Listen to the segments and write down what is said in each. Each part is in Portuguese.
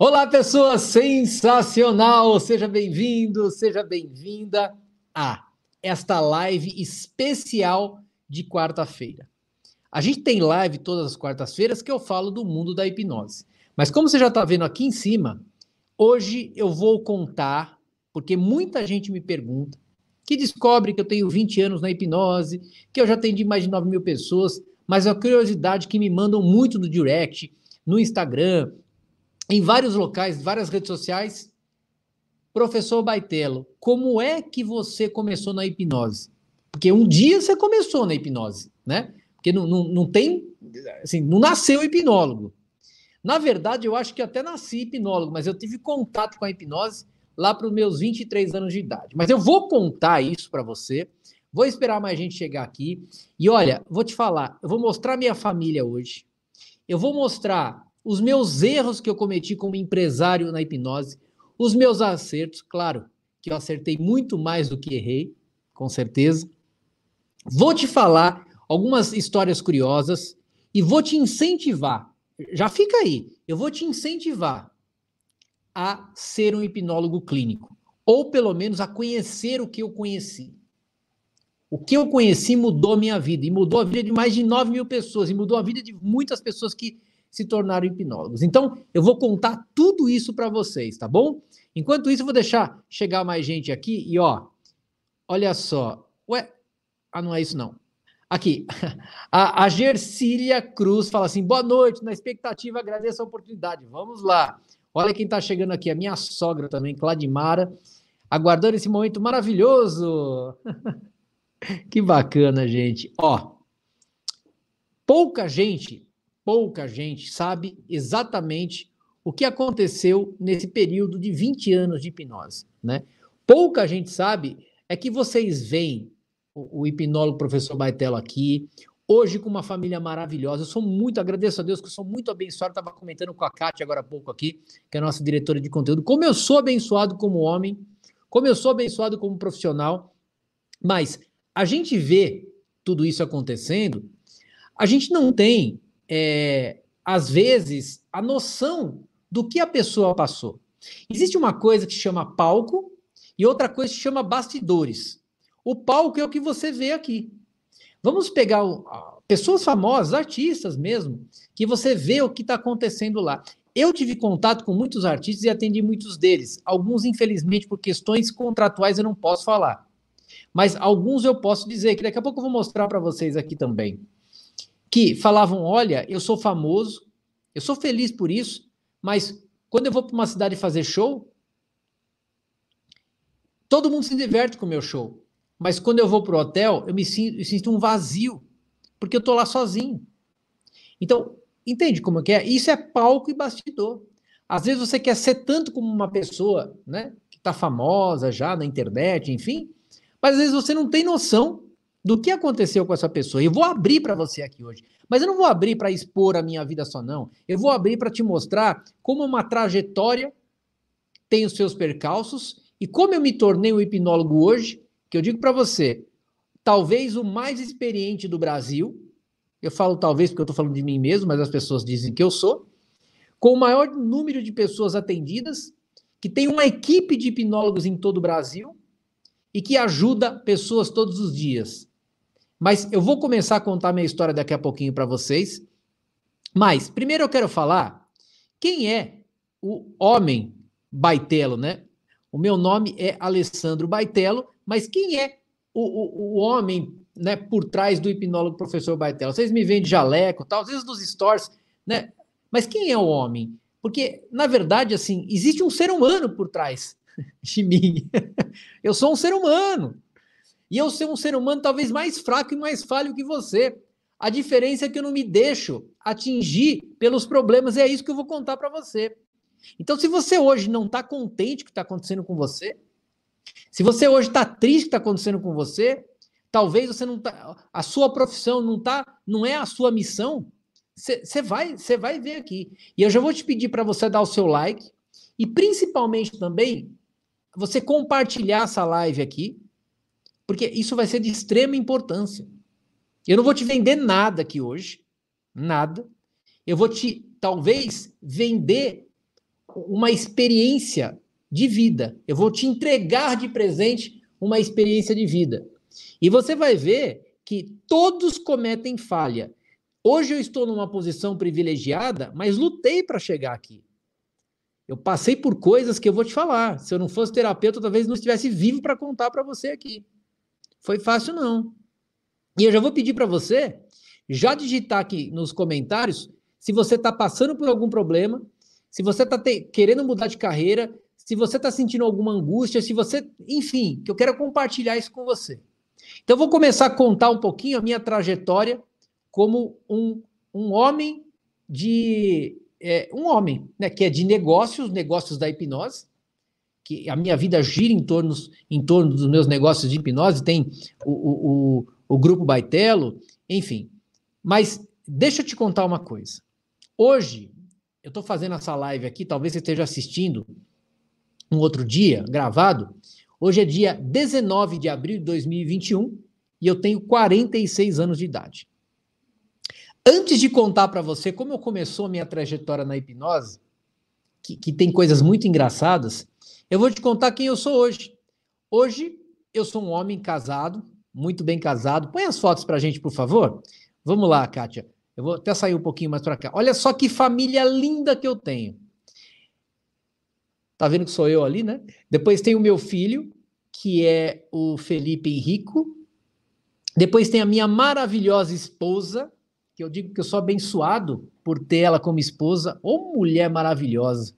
Olá, pessoa sensacional! Seja bem-vindo, seja bem-vinda a esta live especial de quarta-feira. A gente tem live todas as quartas-feiras que eu falo do mundo da hipnose. Mas como você já está vendo aqui em cima, hoje eu vou contar, porque muita gente me pergunta, que descobre que eu tenho 20 anos na hipnose, que eu já atendi mais de 9 mil pessoas, mas a curiosidade que me mandam muito no direct, no Instagram, em vários locais, várias redes sociais. Professor Baitelo, como é que você começou na hipnose? Porque um dia você começou na hipnose, né? Porque não, não, não tem, assim, não nasceu hipnólogo. Na verdade, eu acho que até nasci hipnólogo, mas eu tive contato com a hipnose lá para os meus 23 anos de idade. Mas eu vou contar isso para você, vou esperar mais gente chegar aqui. E olha, vou te falar, eu vou mostrar minha família hoje, eu vou mostrar os meus erros que eu cometi como empresário na hipnose, os meus acertos, claro, que eu acertei muito mais do que errei, com certeza. Vou te falar algumas histórias curiosas e vou te incentivar. Já fica aí, eu vou te incentivar a ser um hipnólogo clínico, ou pelo menos a conhecer o que eu conheci. O que eu conheci mudou minha vida, e mudou a vida de mais de 9 mil pessoas, e mudou a vida de muitas pessoas que se tornaram hipnólogos. Então, eu vou contar tudo isso para vocês, tá bom? Enquanto isso, eu vou deixar chegar mais gente aqui e ó, olha só. Ué, ah, não é isso não. Aqui, a, a Gercília Cruz fala assim: boa noite, na expectativa, agradeço a oportunidade. Vamos lá. Olha quem está chegando aqui, a minha sogra também, Cladimara, aguardando esse momento maravilhoso. que bacana, gente. Ó, pouca gente pouca gente sabe exatamente o que aconteceu nesse período de 20 anos de hipnose, né? Pouca gente sabe é que vocês veem o, o hipnólogo professor Baitello aqui, hoje com uma família maravilhosa. Eu sou muito, agradeço a Deus que eu sou muito abençoado. Estava comentando com a Kátia agora há pouco aqui, que é a nossa diretora de conteúdo, como eu sou abençoado como homem, como eu sou abençoado como profissional. Mas a gente vê tudo isso acontecendo, a gente não tem é, às vezes, a noção do que a pessoa passou. Existe uma coisa que chama palco e outra coisa que chama bastidores. O palco é o que você vê aqui. Vamos pegar o, pessoas famosas, artistas mesmo, que você vê o que está acontecendo lá. Eu tive contato com muitos artistas e atendi muitos deles. Alguns, infelizmente, por questões contratuais, eu não posso falar. Mas alguns eu posso dizer, que daqui a pouco eu vou mostrar para vocês aqui também que falavam: olha, eu sou famoso, eu sou feliz por isso, mas quando eu vou para uma cidade fazer show, todo mundo se diverte com o meu show. Mas quando eu vou para o hotel, eu me sinto, eu sinto um vazio, porque eu estou lá sozinho. Então, entende como é? Isso é palco e bastidor. Às vezes você quer ser tanto como uma pessoa, né, que está famosa já na internet, enfim, mas às vezes você não tem noção do que aconteceu com essa pessoa. Eu vou abrir para você aqui hoje. Mas eu não vou abrir para expor a minha vida só, não. Eu vou abrir para te mostrar como uma trajetória tem os seus percalços e como eu me tornei um hipnólogo hoje, que eu digo para você, talvez o mais experiente do Brasil. Eu falo talvez porque eu estou falando de mim mesmo, mas as pessoas dizem que eu sou. Com o maior número de pessoas atendidas, que tem uma equipe de hipnólogos em todo o Brasil e que ajuda pessoas todos os dias. Mas eu vou começar a contar minha história daqui a pouquinho para vocês. Mas primeiro eu quero falar quem é o homem Baitelo, né? O meu nome é Alessandro Baitelo, mas quem é o, o, o homem né, por trás do hipnólogo professor Baitelo? Vocês me veem de jaleco, tal, às vezes nos stores, né? Mas quem é o homem? Porque, na verdade, assim, existe um ser humano por trás de mim. Eu sou um ser humano. E eu ser um ser humano talvez mais fraco e mais falho que você. A diferença é que eu não me deixo atingir pelos problemas, e é isso que eu vou contar para você. Então, se você hoje não está contente com o que está acontecendo com você, se você hoje está triste com o que está acontecendo com você, talvez você não tá, a sua profissão não tá, não é a sua missão, você vai, você vai ver aqui. E eu já vou te pedir para você dar o seu like e principalmente também você compartilhar essa live aqui, porque isso vai ser de extrema importância. Eu não vou te vender nada aqui hoje, nada. Eu vou te, talvez, vender uma experiência de vida. Eu vou te entregar de presente uma experiência de vida. E você vai ver que todos cometem falha. Hoje eu estou numa posição privilegiada, mas lutei para chegar aqui. Eu passei por coisas que eu vou te falar. Se eu não fosse terapeuta, talvez não estivesse vivo para contar para você aqui. Foi fácil não. E eu já vou pedir para você já digitar aqui nos comentários se você está passando por algum problema, se você está querendo mudar de carreira, se você está sentindo alguma angústia, se você, enfim, que eu quero compartilhar isso com você. Então, eu vou começar a contar um pouquinho a minha trajetória como um, um homem de. É, um homem, né, que é de negócios, negócios da hipnose, que a minha vida gira em torno, em torno dos meus negócios de hipnose, tem o, o, o, o Grupo Baitelo, enfim. Mas deixa eu te contar uma coisa. Hoje, eu estou fazendo essa live aqui, talvez você esteja assistindo um outro dia, gravado. Hoje é dia 19 de abril de 2021 e eu tenho 46 anos de idade. Antes de contar para você como eu começou a minha trajetória na hipnose, que, que tem coisas muito engraçadas, eu vou te contar quem eu sou hoje. Hoje eu sou um homem casado, muito bem casado. Põe as fotos para a gente, por favor. Vamos lá, Kátia. Eu vou até sair um pouquinho mais para cá. Olha só que família linda que eu tenho. Tá vendo que sou eu ali, né? Depois tem o meu filho, que é o Felipe Henrico. Depois tem a minha maravilhosa esposa, que eu digo que eu sou abençoado por ter ela como esposa. Ô mulher maravilhosa.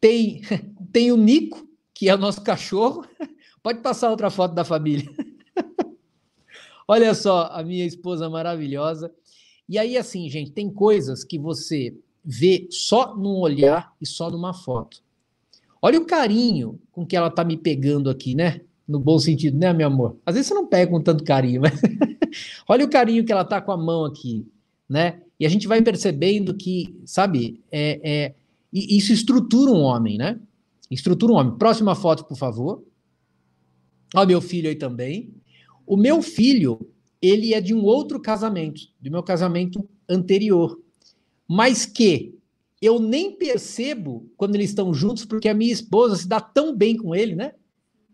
Tem, tem o Nico, que é o nosso cachorro. Pode passar outra foto da família. Olha só, a minha esposa maravilhosa. E aí, assim, gente, tem coisas que você vê só num olhar e só numa foto. Olha o carinho com que ela tá me pegando aqui, né? No bom sentido, né, meu amor? Às vezes você não pega com tanto carinho, mas olha o carinho que ela tá com a mão aqui, né? E a gente vai percebendo que, sabe, é, é, isso estrutura um homem, né? Estrutura um homem. Próxima foto, por favor. Olha meu filho aí também. O meu filho, ele é de um outro casamento, do meu casamento anterior, mas que eu nem percebo quando eles estão juntos, porque a minha esposa se dá tão bem com ele, né?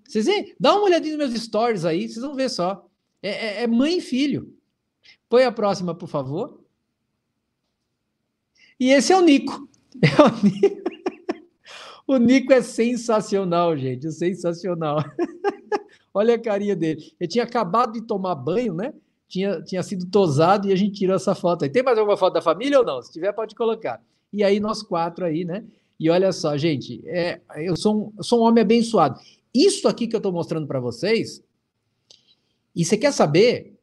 Vocês veem? Dá uma olhadinha nos meus stories aí, vocês vão ver só. É, é, é mãe e filho. Põe a próxima, por favor. E esse é o Nico. É o Nico. O Nico é sensacional, gente. Sensacional. Olha a carinha dele. Ele tinha acabado de tomar banho, né? Tinha, tinha sido tosado e a gente tirou essa foto aí. Tem mais alguma foto da família ou não? Se tiver, pode colocar. E aí, nós quatro aí, né? E olha só, gente, é, eu, sou um, sou um homem abençoado. Isso aqui que eu estou mostrando para vocês, e você quer saber?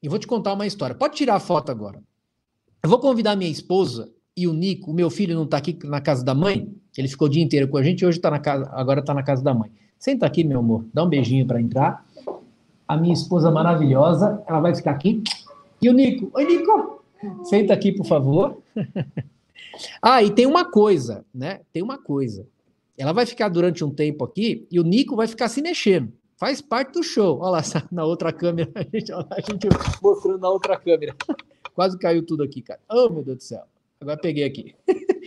Eu vou te contar uma história. Pode tirar a foto agora. Eu vou convidar minha esposa e o Nico, o meu filho não está aqui na casa da mãe, ele ficou o dia inteiro com a gente, hoje tá na casa, agora está na casa da mãe. Senta aqui, meu amor, dá um beijinho para entrar. A minha esposa maravilhosa, ela vai ficar aqui. E o Nico, oi Nico, senta aqui, por favor. ah, e tem uma coisa, né? Tem uma coisa. Ela vai ficar durante um tempo aqui e o Nico vai ficar se mexendo. Faz parte do show. Olha lá, na outra câmera, a gente, a gente mostrando na outra câmera. Quase caiu tudo aqui, cara. Oh, meu Deus do céu. Agora peguei aqui.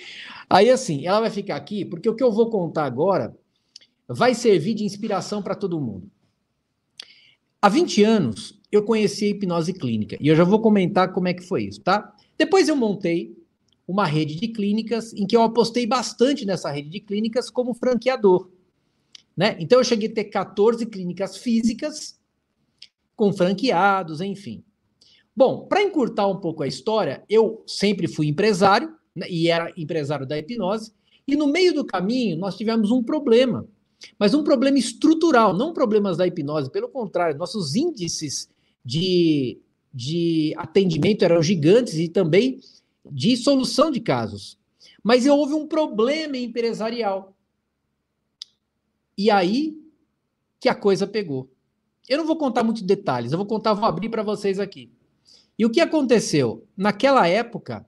Aí, assim, ela vai ficar aqui, porque o que eu vou contar agora vai servir de inspiração para todo mundo. Há 20 anos, eu conheci a hipnose clínica e eu já vou comentar como é que foi isso, tá? Depois eu montei uma rede de clínicas em que eu apostei bastante nessa rede de clínicas como franqueador. Né? Então eu cheguei a ter 14 clínicas físicas com franqueados, enfim. Bom, para encurtar um pouco a história, eu sempre fui empresário né, e era empresário da hipnose, e no meio do caminho nós tivemos um problema mas um problema estrutural, não problemas da hipnose, pelo contrário, nossos índices de, de atendimento eram gigantes e também de solução de casos. Mas houve um problema empresarial. E aí que a coisa pegou. Eu não vou contar muitos detalhes, eu vou contar, vou abrir para vocês aqui. E o que aconteceu? Naquela época,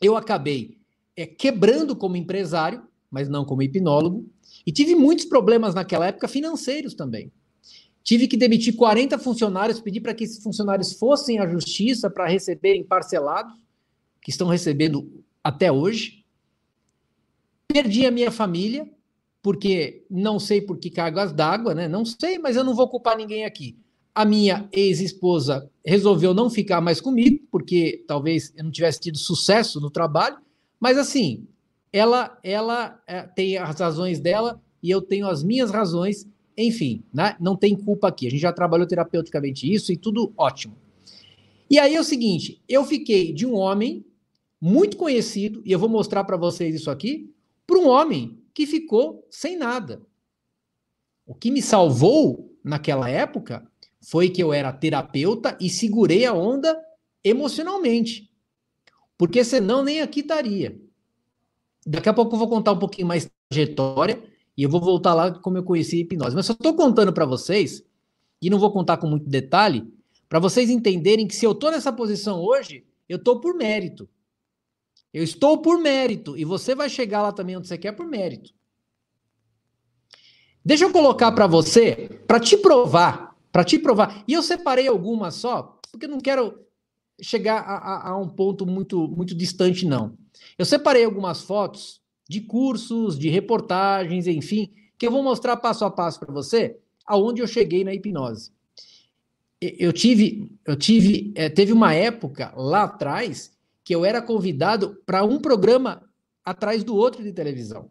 eu acabei é, quebrando como empresário, mas não como hipnólogo, e tive muitos problemas naquela época financeiros também. Tive que demitir 40 funcionários, pedir para que esses funcionários fossem à justiça para receberem parcelados, que estão recebendo até hoje. Perdi a minha família, porque não sei por que cargas d'água, né? Não sei, mas eu não vou culpar ninguém aqui. A minha ex-esposa resolveu não ficar mais comigo, porque talvez eu não tivesse tido sucesso no trabalho, mas assim, ela, ela é, tem as razões dela e eu tenho as minhas razões, enfim, né? não tem culpa aqui. A gente já trabalhou terapeuticamente isso e tudo ótimo. E aí é o seguinte, eu fiquei de um homem muito conhecido, e eu vou mostrar para vocês isso aqui, para um homem que ficou sem nada. O que me salvou naquela época foi que eu era terapeuta e segurei a onda emocionalmente. Porque senão nem aqui estaria. Daqui a pouco eu vou contar um pouquinho mais trajetória e eu vou voltar lá como eu conheci a hipnose. Mas só estou contando para vocês, e não vou contar com muito detalhe, para vocês entenderem que se eu estou nessa posição hoje, eu estou por mérito. Eu estou por mérito e você vai chegar lá também onde você quer por mérito. Deixa eu colocar para você, para te provar, para te provar. E eu separei algumas só, porque eu não quero chegar a, a, a, um ponto muito, muito distante, não. Eu separei algumas fotos de cursos, de reportagens, enfim, que eu vou mostrar passo a passo para você, aonde eu cheguei na hipnose. Eu tive, eu tive, é, teve uma época lá atrás que eu era convidado para um programa atrás do outro de televisão.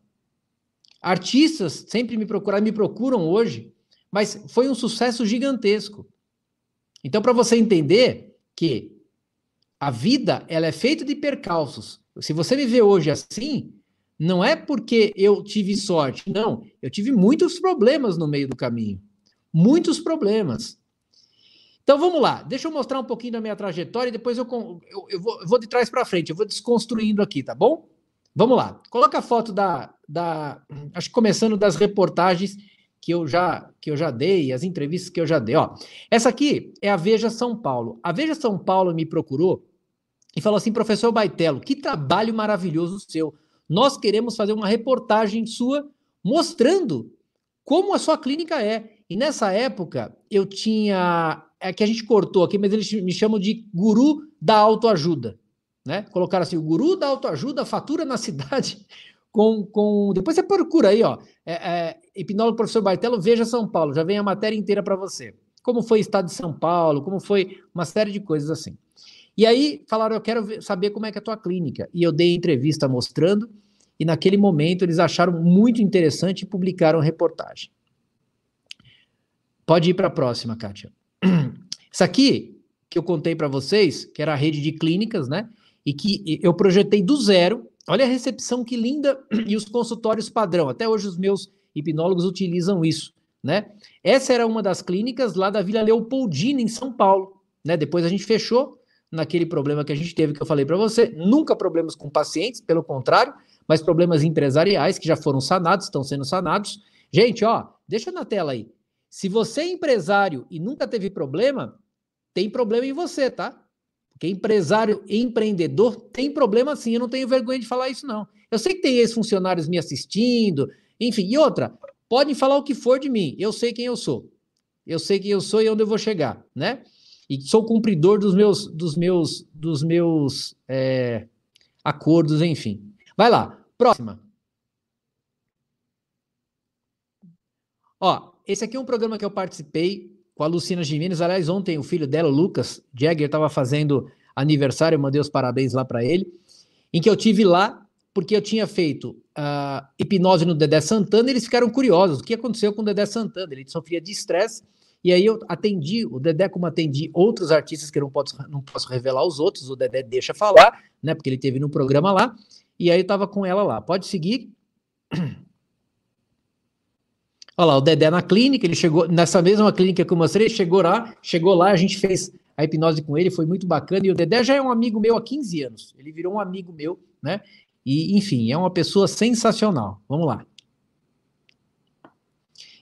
Artistas sempre me procuraram, me procuram hoje, mas foi um sucesso gigantesco. Então, para você entender que a vida ela é feita de percalços. Se você me vê hoje assim, não é porque eu tive sorte, não. Eu tive muitos problemas no meio do caminho. Muitos problemas. Então vamos lá, deixa eu mostrar um pouquinho da minha trajetória e depois eu, eu, eu, vou, eu vou, de trás para frente, eu vou desconstruindo aqui, tá bom? Vamos lá, coloca a foto da, da. Acho que começando das reportagens que eu já que eu já dei, as entrevistas que eu já dei. Ó, essa aqui é a Veja São Paulo. A Veja São Paulo me procurou e falou assim: professor Baitello, que trabalho maravilhoso seu. Nós queremos fazer uma reportagem sua mostrando como a sua clínica é. E nessa época eu tinha é que a gente cortou aqui, mas eles me chamam de guru da autoajuda. Né? Colocaram assim, o guru da autoajuda fatura na cidade com. com... Depois você procura aí, ó. É, é, hipnólogo professor Baitelo, veja São Paulo, já vem a matéria inteira para você. Como foi o estado de São Paulo, como foi uma série de coisas assim. E aí falaram, eu quero saber como é que é a tua clínica. E eu dei entrevista mostrando, e naquele momento eles acharam muito interessante e publicaram reportagem. Pode ir para a próxima, Kátia. Isso aqui que eu contei para vocês, que era a rede de clínicas, né? E que eu projetei do zero. Olha a recepção que linda e os consultórios padrão. Até hoje os meus hipnólogos utilizam isso, né? Essa era uma das clínicas lá da Vila Leopoldina, em São Paulo, né? Depois a gente fechou naquele problema que a gente teve que eu falei para você. Nunca problemas com pacientes, pelo contrário, mas problemas empresariais que já foram sanados, estão sendo sanados. Gente, ó, deixa na tela aí. Se você é empresário e nunca teve problema, tem problema em você, tá? Porque empresário empreendedor tem problema sim. Eu não tenho vergonha de falar isso, não. Eu sei que tem ex-funcionários me assistindo, enfim. E outra, podem falar o que for de mim. Eu sei quem eu sou. Eu sei quem eu sou e onde eu vou chegar, né? E sou cumpridor dos meus, dos meus, dos meus é, acordos, enfim. Vai lá, próxima. Ó, esse aqui é um programa que eu participei com a Lucina Gimenez. Aliás, ontem o filho dela, o Lucas Jagger, estava fazendo aniversário, eu mandei os parabéns lá para ele, em que eu tive lá porque eu tinha feito uh, hipnose no Dedé Santana e eles ficaram curiosos. O que aconteceu com o Dedé Santana? Ele sofria de estresse e aí eu atendi o Dedé como atendi outros artistas que eu não posso, não posso revelar os outros, o Dedé deixa falar, né? Porque ele teve no programa lá. E aí eu estava com ela lá. Pode seguir. Olha lá, o Dedé na clínica, ele chegou nessa mesma clínica que eu mostrei, chegou lá, chegou lá, a gente fez a hipnose com ele, foi muito bacana. E o Dedé já é um amigo meu há 15 anos. Ele virou um amigo meu, né? E, enfim, é uma pessoa sensacional. Vamos lá.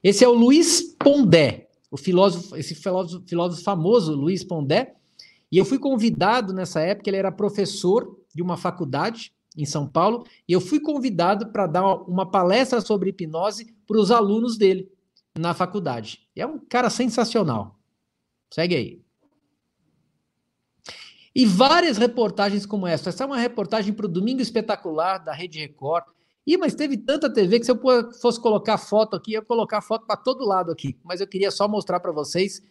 Esse é o Luiz Pondé, o filósofo, esse filósofo, filósofo famoso, Luiz Pondé. E eu fui convidado nessa época, ele era professor de uma faculdade em São Paulo, e eu fui convidado para dar uma palestra sobre hipnose para os alunos dele na faculdade. É um cara sensacional. Segue aí. E várias reportagens como essa. Essa é uma reportagem para o Domingo Espetacular da Rede Record. Ih, mas teve tanta TV que se eu fosse colocar foto aqui, eu ia colocar foto para todo lado aqui. Mas eu queria só mostrar para vocês.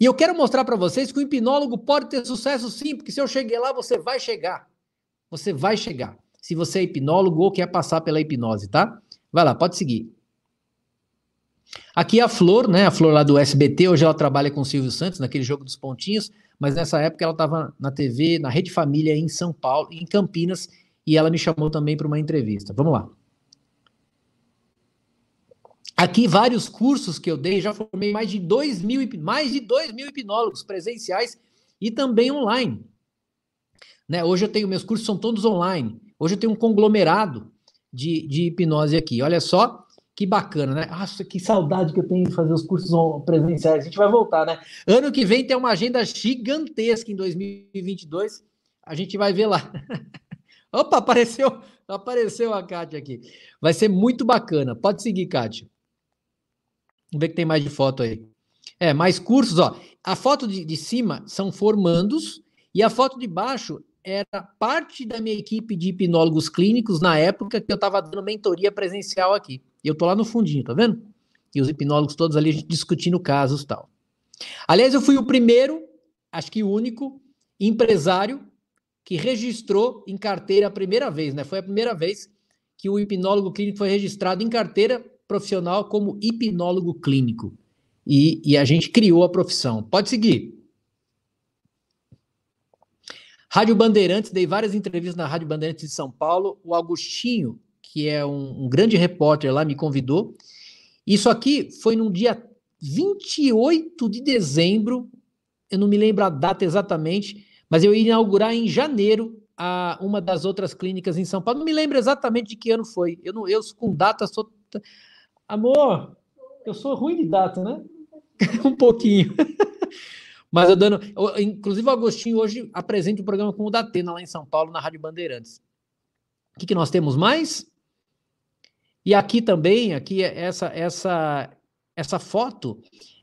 E eu quero mostrar para vocês que o hipnólogo pode ter sucesso sim, porque se eu cheguei lá, você vai chegar. Você vai chegar. Se você é hipnólogo ou quer passar pela hipnose, tá? Vai lá, pode seguir. Aqui é a Flor, né? A Flor lá do SBT, hoje ela trabalha com o Silvio Santos, naquele jogo dos pontinhos, mas nessa época ela estava na TV, na Rede Família em São Paulo, em Campinas, e ela me chamou também para uma entrevista. Vamos lá. Aqui vários cursos que eu dei, já formei mais de dois mil, mais de dois mil hipnólogos presenciais e também online. Né? Hoje eu tenho, meus cursos são todos online. Hoje eu tenho um conglomerado de, de hipnose aqui. Olha só, que bacana, né? Nossa, que saudade que eu tenho de fazer os cursos presenciais. A gente vai voltar, né? Ano que vem tem uma agenda gigantesca em 2022. A gente vai ver lá. Opa, apareceu, apareceu a Kátia aqui. Vai ser muito bacana. Pode seguir, Kátia. Vamos ver que tem mais de foto aí. É, mais cursos, ó. A foto de, de cima são formandos e a foto de baixo era parte da minha equipe de hipnólogos clínicos na época que eu estava dando mentoria presencial aqui. E eu tô lá no fundinho, tá vendo? E os hipnólogos todos ali, a gente discutindo casos tal. Aliás, eu fui o primeiro, acho que o único, empresário que registrou em carteira a primeira vez, né? Foi a primeira vez que o hipnólogo clínico foi registrado em carteira profissional como hipnólogo clínico. E, e a gente criou a profissão. Pode seguir. Rádio Bandeirantes, dei várias entrevistas na Rádio Bandeirantes de São Paulo. O Agostinho, que é um, um grande repórter lá, me convidou. Isso aqui foi no dia 28 de dezembro, eu não me lembro a data exatamente, mas eu ia inaugurar em janeiro a, uma das outras clínicas em São Paulo. Não me lembro exatamente de que ano foi. Eu, não, eu com data sou. Amor, eu sou ruim de data, né? um pouquinho. Mas eu dando. Inclusive, o Agostinho hoje apresenta o um programa com o Datena lá em São Paulo, na Rádio Bandeirantes. O que, que nós temos mais? E aqui também, aqui é essa essa essa foto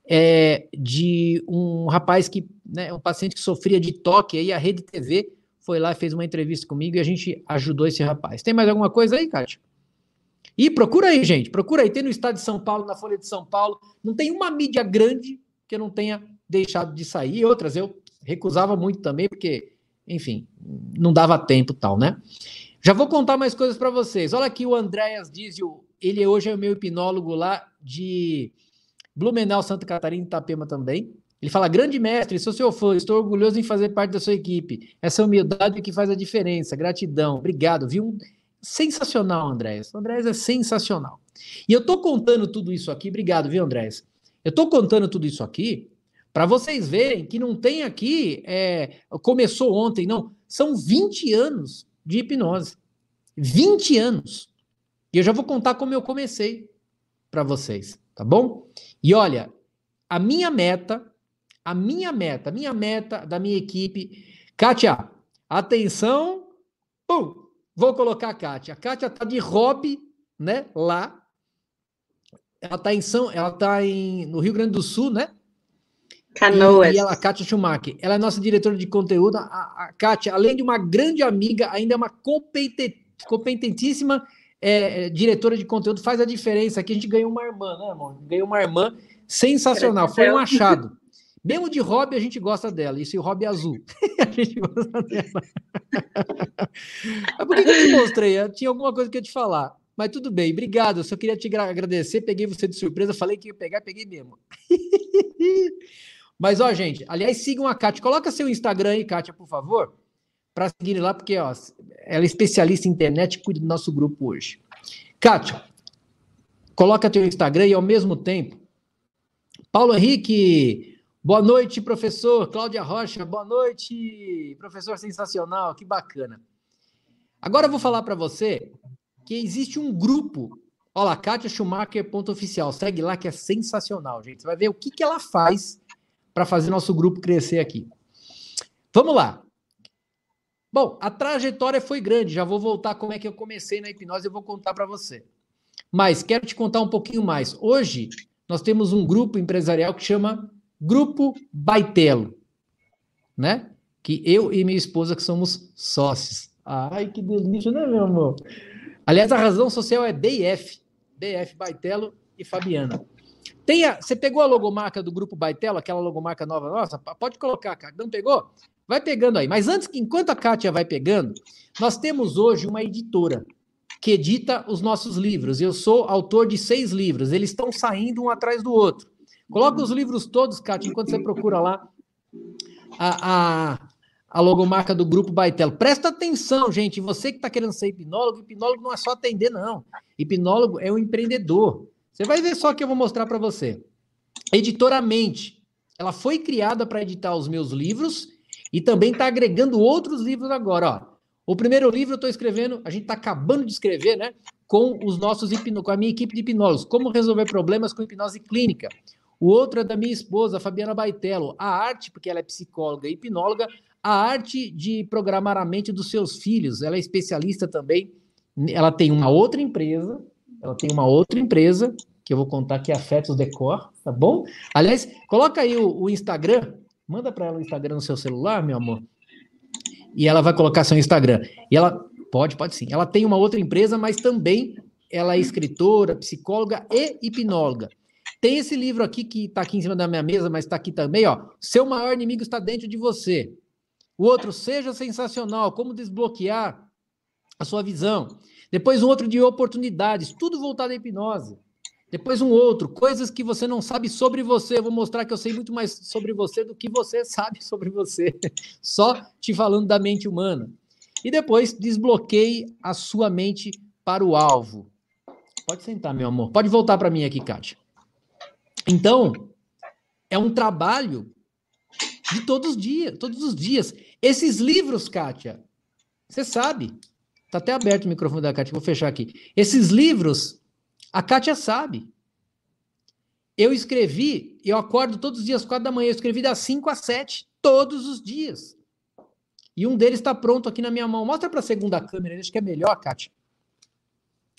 é de um rapaz que, né, um paciente que sofria de toque, aí a Rede TV foi lá fez uma entrevista comigo e a gente ajudou esse rapaz. Tem mais alguma coisa aí, Kátia? E procura aí, gente, procura aí. Tem no Estado de São Paulo, na Folha de São Paulo. Não tem uma mídia grande que não tenha deixado de sair. Outras eu recusava muito também, porque, enfim, não dava tempo tal, né? Já vou contar mais coisas para vocês. Olha aqui o Andréas Dizio, ele hoje é o meu hipnólogo lá de Blumenau, Santa Catarina, Itapema também. Ele fala: Grande mestre, sou seu fã, estou orgulhoso em fazer parte da sua equipe. Essa humildade que faz a diferença. Gratidão, obrigado. Viu? Sensacional, Andréas. Andréas é sensacional. E eu estou contando tudo isso aqui, obrigado, viu, Andréas? Eu estou contando tudo isso aqui para vocês verem que não tem aqui, é, começou ontem, não. São 20 anos de hipnose. 20 anos. E eu já vou contar como eu comecei para vocês, tá bom? E olha, a minha meta, a minha meta, a minha meta da minha equipe, Kátia, atenção, pum, vou colocar a Kátia. A Kátia tá de hobby, né, lá. Ela tá em São, ela tá em, no Rio Grande do Sul, né? Canoas. E, ela, a Kátia Schumacher, ela é nossa diretora de conteúdo. A, a Kátia, além de uma grande amiga, ainda é uma competentíssima é, é, diretora de conteúdo, faz a diferença. Aqui a gente ganhou uma irmã, né, amor? Ganhou uma irmã sensacional, foi um achado. Mesmo de hobby, a gente gosta dela. Isso e o hobby azul. a gente gosta dela. Mas por que, que eu te mostrei? Eu tinha alguma coisa que eu ia te falar. Mas tudo bem, obrigado. Eu só queria te agradecer. Peguei você de surpresa, falei que ia pegar, peguei mesmo. Mas, ó, gente, aliás, sigam a Kátia. Coloca seu Instagram aí, Kátia, por favor, para seguir lá, porque ó, ela é especialista em internet e cuida do nosso grupo hoje. Kátia, coloca teu Instagram e, ao mesmo tempo, Paulo Henrique, boa noite, professor. Cláudia Rocha, boa noite, professor sensacional, que bacana. Agora eu vou falar para você que existe um grupo. Olha lá, Kátia ponto oficial. Segue lá que é sensacional, gente. Você vai ver o que, que ela faz para fazer nosso grupo crescer aqui. Vamos lá. Bom, a trajetória foi grande, já vou voltar como é que eu comecei na hipnose, eu vou contar para você. Mas quero te contar um pouquinho mais. Hoje nós temos um grupo empresarial que chama Grupo Baitelo, né? Que eu e minha esposa que somos sócios. Ai, que delícia, né, meu amor? Aliás, a razão social é BF. BF Baitelo e Fabiana. Tem a, você pegou a logomarca do grupo Baitelo, aquela logomarca nova nossa? Pode colocar, cara. Não pegou? Vai pegando aí. Mas antes, enquanto a Kátia vai pegando, nós temos hoje uma editora que edita os nossos livros. Eu sou autor de seis livros. Eles estão saindo um atrás do outro. Coloca os livros todos, Kátia, enquanto você procura lá a, a, a logomarca do Grupo Baitelo. Presta atenção, gente. Você que está querendo ser hipnólogo, hipnólogo não é só atender, não. Hipnólogo é um empreendedor. Você vai ver só que eu vou mostrar para você. Editoramente, ela foi criada para editar os meus livros e também está agregando outros livros agora. Ó. O primeiro livro eu estou escrevendo, a gente está acabando de escrever, né? Com os nossos hipno, com a minha equipe de hipnólogos, como resolver problemas com hipnose clínica. O outro é da minha esposa, Fabiana Baitello. A arte, porque ela é psicóloga e hipnóloga, a arte de programar a mente dos seus filhos. Ela é especialista também. Ela tem uma outra empresa, ela tem uma outra empresa, que eu vou contar que é a Fetos Decor, tá bom? Aliás, coloca aí o, o Instagram, manda para ela o Instagram no seu celular, meu amor, e ela vai colocar seu Instagram. E ela, pode, pode sim. Ela tem uma outra empresa, mas também ela é escritora, psicóloga e hipnóloga. Tem esse livro aqui que está aqui em cima da minha mesa, mas está aqui também, ó. Seu maior inimigo está dentro de você. O outro, seja sensacional, como desbloquear a sua visão. Depois um outro de oportunidades, tudo voltado à hipnose. Depois um outro, coisas que você não sabe sobre você. Eu vou mostrar que eu sei muito mais sobre você do que você sabe sobre você. Só te falando da mente humana. E depois desbloqueie a sua mente para o alvo. Pode sentar, meu amor. Pode voltar para mim aqui, Kátia. Então, é um trabalho de todos os dias, todos os dias. Esses livros, Kátia, você sabe, tá até aberto o microfone da Kátia, vou fechar aqui. Esses livros, a Kátia sabe. Eu escrevi, eu acordo todos os dias, quatro da manhã, eu escrevi das 5 às 7, todos os dias. E um deles está pronto aqui na minha mão. Mostra para a segunda câmera, acho que é melhor, Kátia.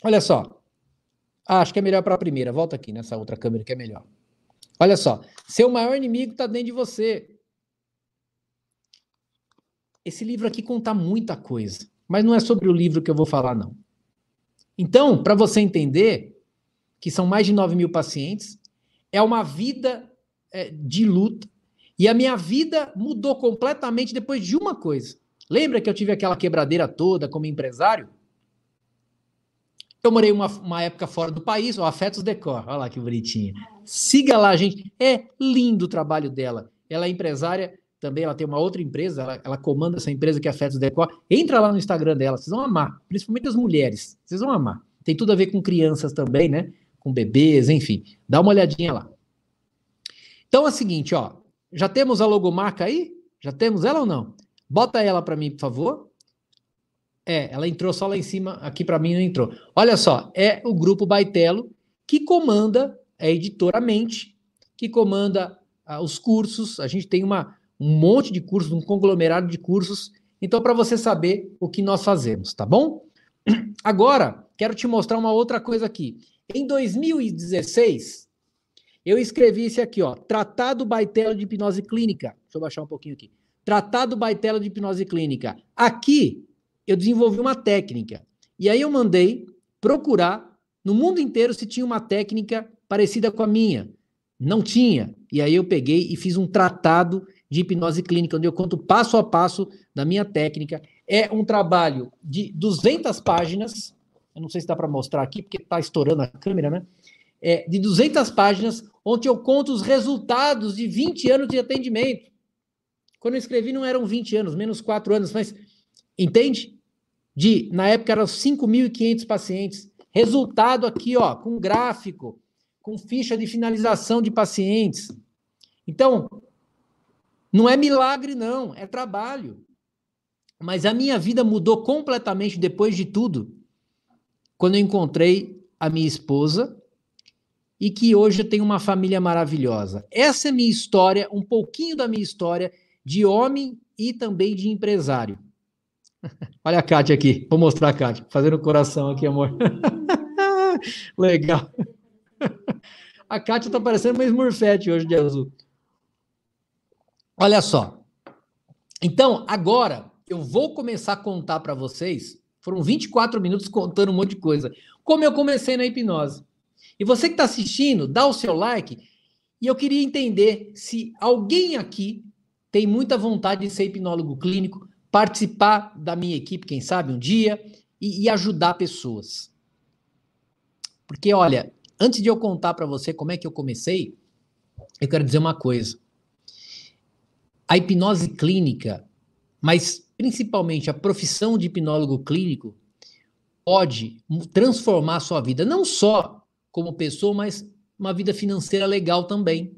Olha só. Ah, acho que é melhor para a primeira. Volta aqui nessa outra câmera que é melhor. Olha só, seu maior inimigo está dentro de você. Esse livro aqui conta muita coisa, mas não é sobre o livro que eu vou falar, não. Então, para você entender que são mais de 9 mil pacientes, é uma vida é, de luta, e a minha vida mudou completamente depois de uma coisa. Lembra que eu tive aquela quebradeira toda como empresário? Eu morei uma, uma época fora do país, o Afetos Decor, olha lá que bonitinha. Siga lá, gente. É lindo o trabalho dela. Ela é empresária, também ela tem uma outra empresa, ela, ela comanda essa empresa que é a Afetos Decor. Entra lá no Instagram dela, vocês vão amar, principalmente as mulheres. Vocês vão amar. Tem tudo a ver com crianças também, né? Com bebês, enfim. Dá uma olhadinha lá. Então é o seguinte, ó. Já temos a logomarca aí? Já temos ela ou não? Bota ela para mim, por favor. É, ela entrou só lá em cima, aqui para mim não entrou. Olha só, é o grupo Baitelo que comanda a editora Mente, que comanda ah, os cursos. A gente tem uma, um monte de cursos, um conglomerado de cursos. Então, para você saber o que nós fazemos, tá bom? Agora, quero te mostrar uma outra coisa aqui. Em 2016, eu escrevi esse aqui, ó, Tratado Baitelo de Hipnose Clínica. Deixa eu baixar um pouquinho aqui. Tratado Baitelo de Hipnose Clínica. Aqui eu desenvolvi uma técnica. E aí eu mandei procurar no mundo inteiro se tinha uma técnica parecida com a minha. Não tinha. E aí eu peguei e fiz um tratado de hipnose clínica, onde eu conto passo a passo da minha técnica. É um trabalho de 200 páginas. Eu não sei se dá para mostrar aqui, porque está estourando a câmera, né? É, de 200 páginas, onde eu conto os resultados de 20 anos de atendimento. Quando eu escrevi, não eram 20 anos, menos 4 anos, mas entende? de, na época eram 5.500 pacientes. Resultado aqui, ó, com gráfico, com ficha de finalização de pacientes. Então, não é milagre não, é trabalho. Mas a minha vida mudou completamente depois de tudo, quando eu encontrei a minha esposa e que hoje eu tenho uma família maravilhosa. Essa é a minha história, um pouquinho da minha história de homem e também de empresário. Olha a Kátia aqui. Vou mostrar a Kátia. Fazendo o coração aqui, amor. Legal. A Kátia tá parecendo uma Smurfette hoje de azul. Olha só. Então, agora eu vou começar a contar para vocês Foram 24 minutos contando um monte de coisa. Como eu comecei na hipnose. E você que está assistindo, dá o seu like. E eu queria entender se alguém aqui tem muita vontade de ser hipnólogo clínico, participar da minha equipe, quem sabe, um dia, e, e ajudar pessoas. Porque, olha, antes de eu contar para você como é que eu comecei, eu quero dizer uma coisa. A hipnose clínica, mas principalmente a profissão de hipnólogo clínico, pode transformar a sua vida, não só como pessoa, mas uma vida financeira legal também.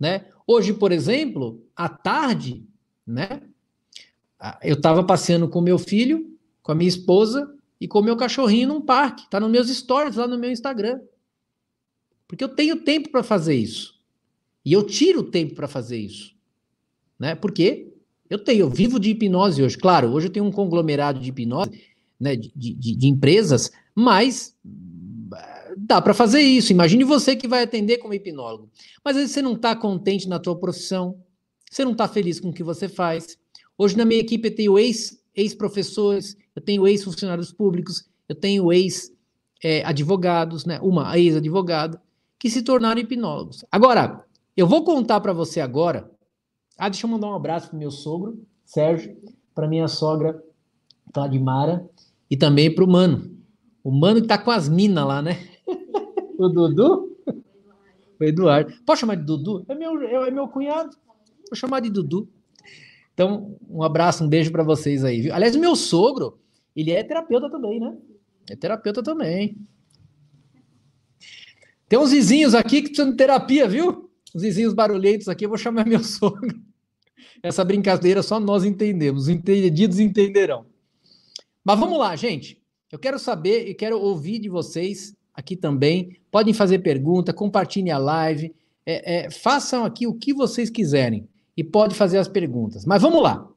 Né? Hoje, por exemplo, à tarde, né? Eu estava passeando com meu filho, com a minha esposa e com meu cachorrinho num parque. Está nos meus stories lá no meu Instagram. Porque eu tenho tempo para fazer isso. E eu tiro tempo para fazer isso. Né? Porque eu tenho, eu vivo de hipnose hoje. Claro, hoje eu tenho um conglomerado de hipnose, né, de, de, de empresas, mas dá para fazer isso. Imagine você que vai atender como hipnólogo. Mas às vezes você não está contente na tua profissão, você não está feliz com o que você faz. Hoje na minha equipe eu tenho ex-professores, eu tenho ex-funcionários públicos, eu tenho ex-advogados, né? uma ex-advogada, que se tornaram hipnólogos. Agora, eu vou contar para você agora. Ah, deixa eu mandar um abraço para meu sogro, Sérgio, para minha sogra, Cladimara, e também para o Mano. O Mano que tá com as minas lá, né? o Dudu? O Eduardo. Pode chamar de Dudu? É meu, é, é meu cunhado. Vou chamar de Dudu. Então, um abraço, um beijo para vocês aí. Viu? Aliás, o meu sogro, ele é terapeuta também, né? É terapeuta também. Tem uns vizinhos aqui que precisam de terapia, viu? Os vizinhos barulhentos aqui, eu vou chamar meu sogro. Essa brincadeira só nós entendemos. Entendidos entenderão. Mas vamos lá, gente. Eu quero saber e quero ouvir de vocês aqui também. Podem fazer pergunta, compartilhem a live, é, é, façam aqui o que vocês quiserem e pode fazer as perguntas. Mas vamos lá.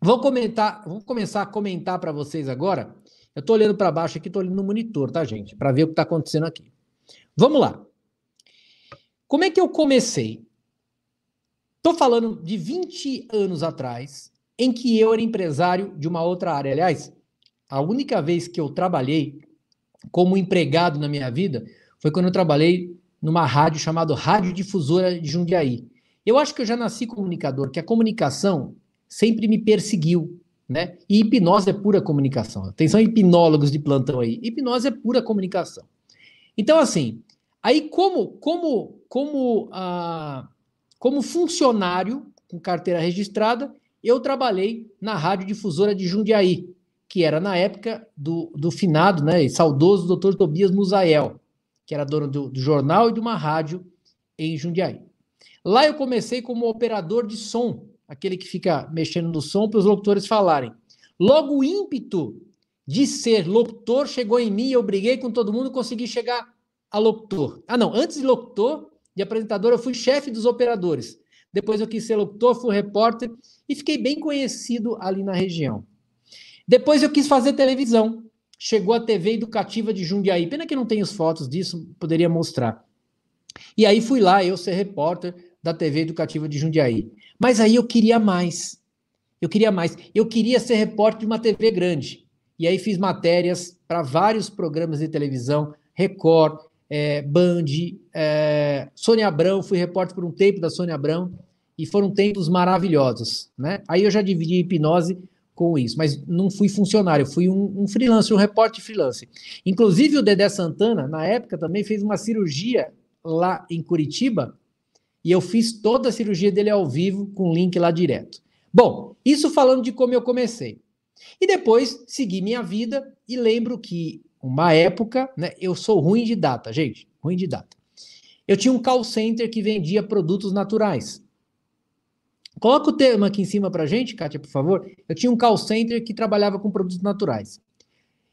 Vou comentar, vou começar a comentar para vocês agora. Eu estou olhando para baixo aqui, estou olhando no monitor, tá, gente? Para ver o que está acontecendo aqui. Vamos lá. Como é que eu comecei? Estou falando de 20 anos atrás, em que eu era empresário de uma outra área. Aliás, a única vez que eu trabalhei como empregado na minha vida foi quando eu trabalhei numa rádio chamada Rádio Difusora de Jundiaí. Eu acho que eu já nasci comunicador, que a comunicação sempre me perseguiu, né? E hipnose é pura comunicação. Atenção, hipnólogos de plantão aí. Hipnose é pura comunicação. Então, assim, aí como como como ah, como funcionário com carteira registrada, eu trabalhei na Rádio Difusora de Jundiaí, que era na época do, do finado, né, saudoso doutor Tobias Musael, que era dono do, do jornal e de uma rádio em Jundiaí. Lá eu comecei como operador de som, aquele que fica mexendo no som para os locutores falarem. Logo o ímpeto de ser locutor chegou em mim, eu briguei com todo mundo, consegui chegar a locutor. Ah, não, antes de locutor, de apresentador, eu fui chefe dos operadores. Depois eu quis ser locutor, fui repórter e fiquei bem conhecido ali na região. Depois eu quis fazer televisão. Chegou a TV Educativa de Jundiaí. Pena que não tenho as fotos disso, poderia mostrar. E aí fui lá, eu ser repórter, da TV Educativa de Jundiaí. Mas aí eu queria mais. Eu queria mais. Eu queria ser repórter de uma TV grande. E aí fiz matérias para vários programas de televisão, Record, é, Band, é, Sônia Abrão, fui repórter por um tempo da Sônia Abrão, e foram tempos maravilhosos. Né? Aí eu já dividi hipnose com isso, mas não fui funcionário, fui um, um freelancer, um repórter freelancer. Inclusive o Dedé Santana, na época, também fez uma cirurgia lá em Curitiba, e eu fiz toda a cirurgia dele ao vivo, com link lá direto. Bom, isso falando de como eu comecei. E depois segui minha vida e lembro que uma época, né, eu sou ruim de data, gente, ruim de data. Eu tinha um call center que vendia produtos naturais. Coloca o termo aqui em cima para gente, Kátia, por favor. Eu tinha um call center que trabalhava com produtos naturais.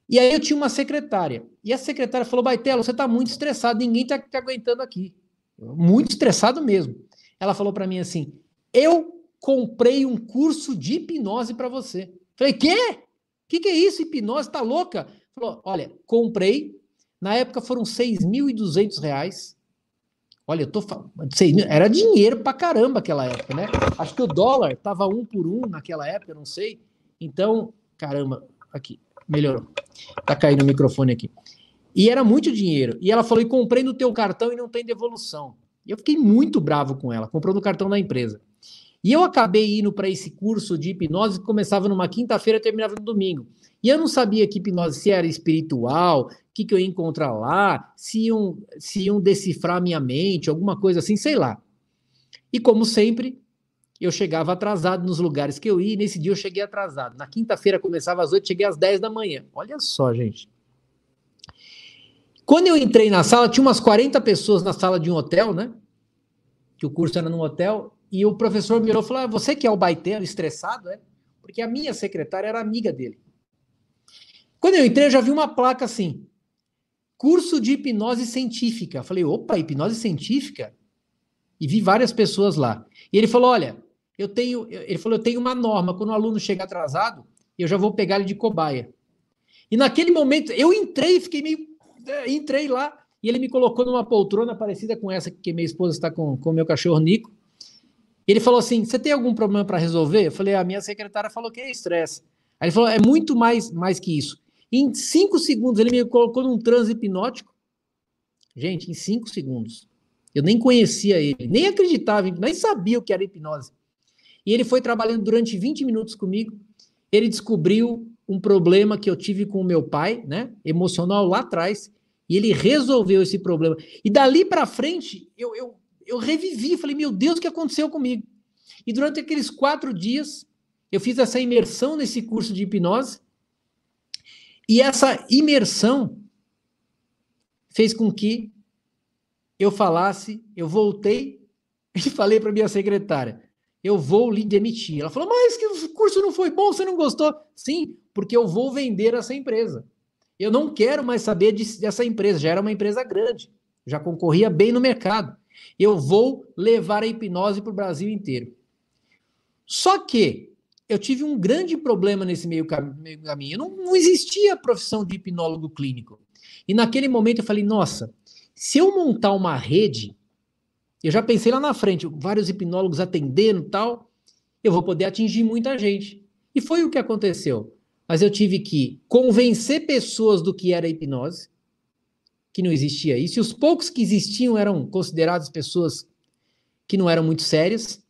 E aí eu tinha uma secretária. E a secretária falou: Baitelo, você está muito estressado, ninguém está te aguentando aqui muito estressado mesmo. Ela falou para mim assim: Eu comprei um curso de hipnose para você. Falei: Quê? O que, que é isso? Hipnose? Tá louca? Falou: Olha, comprei. Na época foram 6.200 reais. Olha, eu tô falando. Era dinheiro pra caramba aquela época, né? Acho que o dólar tava um por um naquela época, não sei. Então, caramba, aqui. melhorou. Tá caindo o microfone aqui. E era muito dinheiro. E ela falou: e comprei no teu cartão e não tem devolução. E eu fiquei muito bravo com ela, comprou no cartão da empresa. E eu acabei indo para esse curso de hipnose que começava numa quinta-feira e terminava no domingo. E eu não sabia que hipnose se era espiritual, o que, que eu ia encontrar lá, se iam, se iam decifrar minha mente, alguma coisa assim, sei lá. E como sempre, eu chegava atrasado nos lugares que eu ia, e nesse dia eu cheguei atrasado. Na quinta-feira começava às oito, cheguei às dez da manhã. Olha só, gente. Quando eu entrei na sala, tinha umas 40 pessoas na sala de um hotel, né? Que o curso era num hotel, e o professor mirou e falou: ah, Você que é o baiteiro, estressado, é? Porque a minha secretária era amiga dele. Quando eu entrei, eu já vi uma placa assim: curso de hipnose científica. falei: opa, hipnose científica? E vi várias pessoas lá. E ele falou: olha, eu tenho. Ele falou: eu tenho uma norma. Quando o aluno chega atrasado, eu já vou pegar ele de cobaia. E naquele momento, eu entrei e fiquei meio. É, entrei lá. E ele me colocou numa poltrona parecida com essa que minha esposa está com o meu cachorro Nico. Ele falou assim: Você tem algum problema para resolver? Eu falei: A minha secretária falou que é estresse. Aí ele falou: É muito mais, mais que isso. Em cinco segundos, ele me colocou num transe hipnótico. Gente, em cinco segundos. Eu nem conhecia ele, nem acreditava, nem sabia o que era hipnose. E ele foi trabalhando durante 20 minutos comigo. Ele descobriu um problema que eu tive com o meu pai, né, emocional lá atrás, e ele resolveu esse problema. E dali para frente, eu, eu, eu revivi, falei, meu Deus, o que aconteceu comigo? E durante aqueles quatro dias, eu fiz essa imersão nesse curso de hipnose, e essa imersão fez com que eu falasse, eu voltei e falei para minha secretária: eu vou lhe demitir. Ela falou: mas que o curso não foi bom, você não gostou? Sim, porque eu vou vender essa empresa. Eu não quero mais saber de, dessa empresa, já era uma empresa grande, já concorria bem no mercado. Eu vou levar a hipnose para o Brasil inteiro. Só que eu tive um grande problema nesse meio caminho. Não, não existia a profissão de hipnólogo clínico. E naquele momento eu falei, nossa, se eu montar uma rede, eu já pensei lá na frente, vários hipnólogos atendendo tal, eu vou poder atingir muita gente. E foi o que aconteceu. Mas eu tive que convencer pessoas do que era hipnose, que não existia isso, e os poucos que existiam eram considerados pessoas que não eram muito sérias.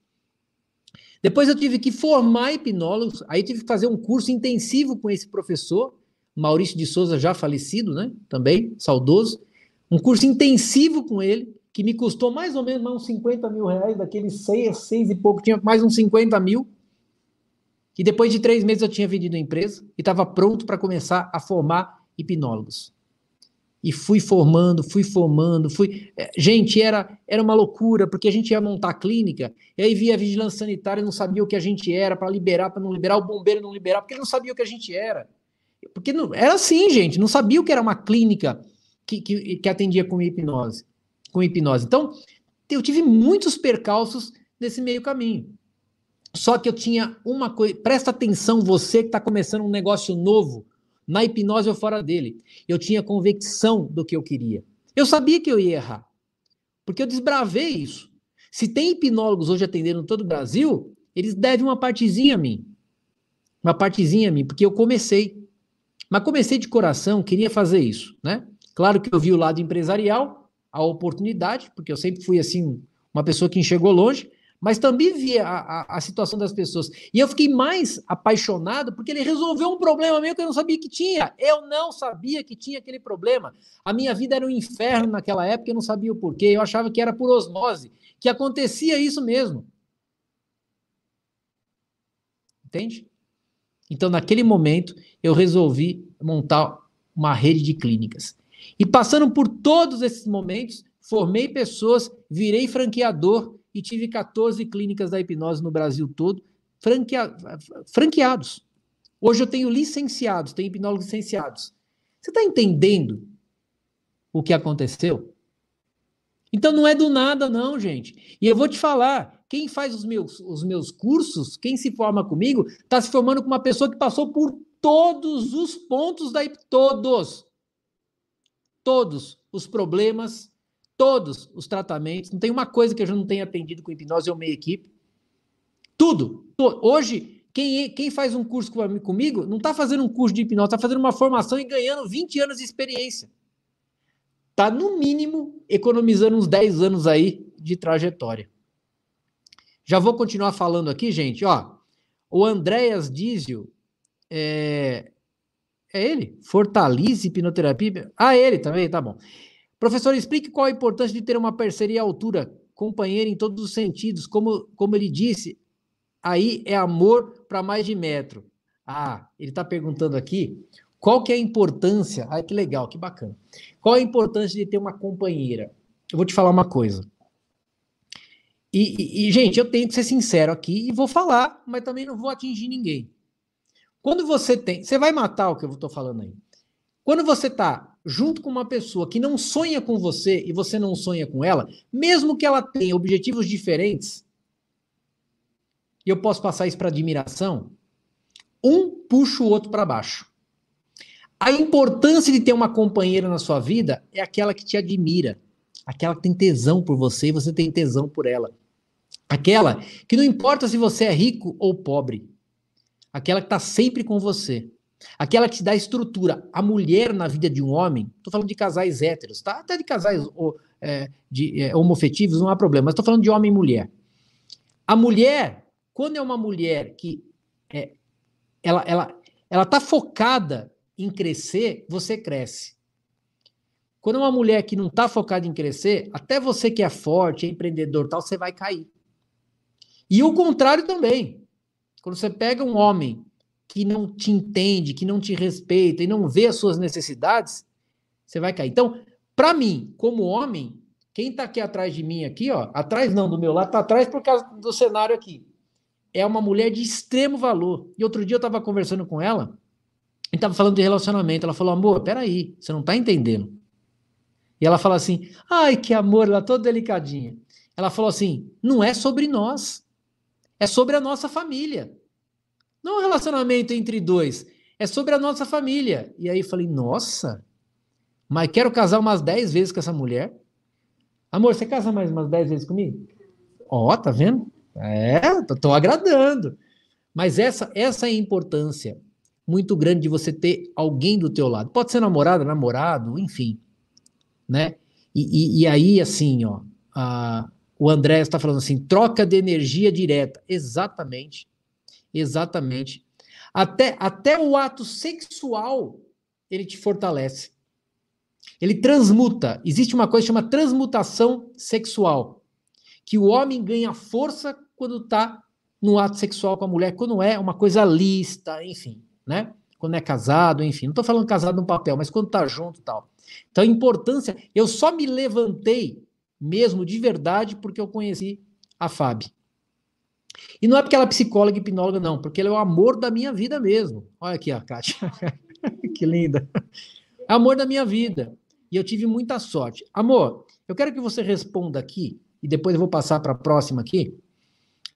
Depois eu tive que formar hipnólogos, aí tive que fazer um curso intensivo com esse professor, Maurício de Souza, já falecido, né? Também, saudoso. Um curso intensivo com ele, que me custou mais ou menos uns 50 mil reais, daqueles seis, seis e pouco, tinha mais uns 50 mil. E depois de três meses eu tinha vendido a empresa e estava pronto para começar a formar hipnólogos. E fui formando, fui formando, fui. É, gente, era, era uma loucura, porque a gente ia montar a clínica, e aí via a vigilância sanitária não sabia o que a gente era, para liberar, para não liberar, o bombeiro não liberar, porque ele não sabia o que a gente era. Porque não, era assim, gente, não sabia o que era uma clínica que, que, que atendia com hipnose. Com hipnose. Então, eu tive muitos percalços nesse meio caminho. Só que eu tinha uma coisa, presta atenção, você que está começando um negócio novo na hipnose ou fora dele. Eu tinha convicção do que eu queria. Eu sabia que eu ia errar, porque eu desbravei isso. Se tem hipnólogos hoje atendendo todo o Brasil, eles devem uma partezinha a mim. Uma partezinha a mim, porque eu comecei. Mas comecei de coração, queria fazer isso, né? Claro que eu vi o lado empresarial, a oportunidade, porque eu sempre fui assim, uma pessoa que enxergou longe, mas também via a, a, a, situação das pessoas. E eu fiquei mais apaixonado porque ele resolveu um problema meu que eu não sabia que tinha. Eu não sabia que tinha aquele problema. A minha vida era um inferno naquela época, eu não sabia o porquê. Eu achava que era por osmose, que acontecia isso mesmo. Entende? Então, naquele momento, eu resolvi montar uma rede de clínicas. E passando por todos esses momentos, formei pessoas, virei franqueador e tive 14 clínicas da hipnose no Brasil todo, franquea... franqueados. Hoje eu tenho licenciados, tenho hipnólogos licenciados. Você está entendendo o que aconteceu? Então não é do nada, não, gente. E eu vou te falar: quem faz os meus, os meus cursos, quem se forma comigo, está se formando com uma pessoa que passou por todos os pontos da todos. Todos os problemas, todos os tratamentos. Não tem uma coisa que eu já não tenha atendido com hipnose ou meia equipe. Tudo. Hoje quem, quem faz um curso comigo não está fazendo um curso de hipnose, está fazendo uma formação e ganhando 20 anos de experiência. Está, no mínimo, economizando uns 10 anos aí de trajetória. Já vou continuar falando aqui, gente. Ó, o Andréas Dízio, é, é ele? Fortalece hipnoterapia? Ah, ele também, tá bom. Professor, explique qual a importância de ter uma parceria à altura, companheira em todos os sentidos. Como, como ele disse, aí é amor para mais de metro. Ah, ele está perguntando aqui qual que é a importância. Ah, que legal, que bacana. Qual a importância de ter uma companheira? Eu vou te falar uma coisa. E, e, e, gente, eu tenho que ser sincero aqui e vou falar, mas também não vou atingir ninguém. Quando você tem. Você vai matar o que eu estou falando aí. Quando você está junto com uma pessoa que não sonha com você e você não sonha com ela, mesmo que ela tenha objetivos diferentes, e eu posso passar isso para admiração, um puxa o outro para baixo. A importância de ter uma companheira na sua vida é aquela que te admira, aquela que tem tesão por você e você tem tesão por ela. Aquela que não importa se você é rico ou pobre, aquela que está sempre com você. Aquela que te dá estrutura. A mulher na vida de um homem, estou falando de casais héteros, tá? Até de casais é, de, é, homofetivos, não há problema, mas estou falando de homem e mulher. A mulher, quando é uma mulher que é, ela ela ela está focada em crescer, você cresce. Quando é uma mulher que não está focada em crescer, até você que é forte, é empreendedor tal, você vai cair. E o contrário também. Quando você pega um homem que não te entende, que não te respeita e não vê as suas necessidades, você vai cair. Então, para mim, como homem, quem está aqui atrás de mim aqui, ó, atrás não, do meu lado, está atrás por causa do cenário aqui. É uma mulher de extremo valor. E outro dia eu estava conversando com ela, e estava falando de relacionamento. Ela falou, amor, peraí, você não está entendendo. E ela fala assim, ai, que amor, ela toda delicadinha. Ela falou assim, não é sobre nós, é sobre a nossa família. Não é um relacionamento entre dois, é sobre a nossa família. E aí falei, nossa, mas quero casar umas 10 vezes com essa mulher. Amor, você casa mais umas 10 vezes comigo? Ó, oh, tá vendo? É, tô, tô, agradando. Mas essa, essa é a importância muito grande de você ter alguém do teu lado. Pode ser namorada, namorado, enfim, né? E, e, e aí, assim, ó, a, o André está falando assim, troca de energia direta. Exatamente. Exatamente. Até, até o ato sexual ele te fortalece. Ele transmuta. Existe uma coisa que chama transmutação sexual. Que o homem ganha força quando está no ato sexual com a mulher, quando é uma coisa lista, enfim, né? Quando é casado, enfim. Não estou falando casado no papel, mas quando está junto tal. Então, a importância. Eu só me levantei mesmo de verdade porque eu conheci a Fábio. E não é porque ela é psicóloga e hipnóloga, não, porque ela é o amor da minha vida mesmo. Olha aqui, a Kátia. que linda. É amor da minha vida. E eu tive muita sorte. Amor, eu quero que você responda aqui, e depois eu vou passar para a próxima aqui.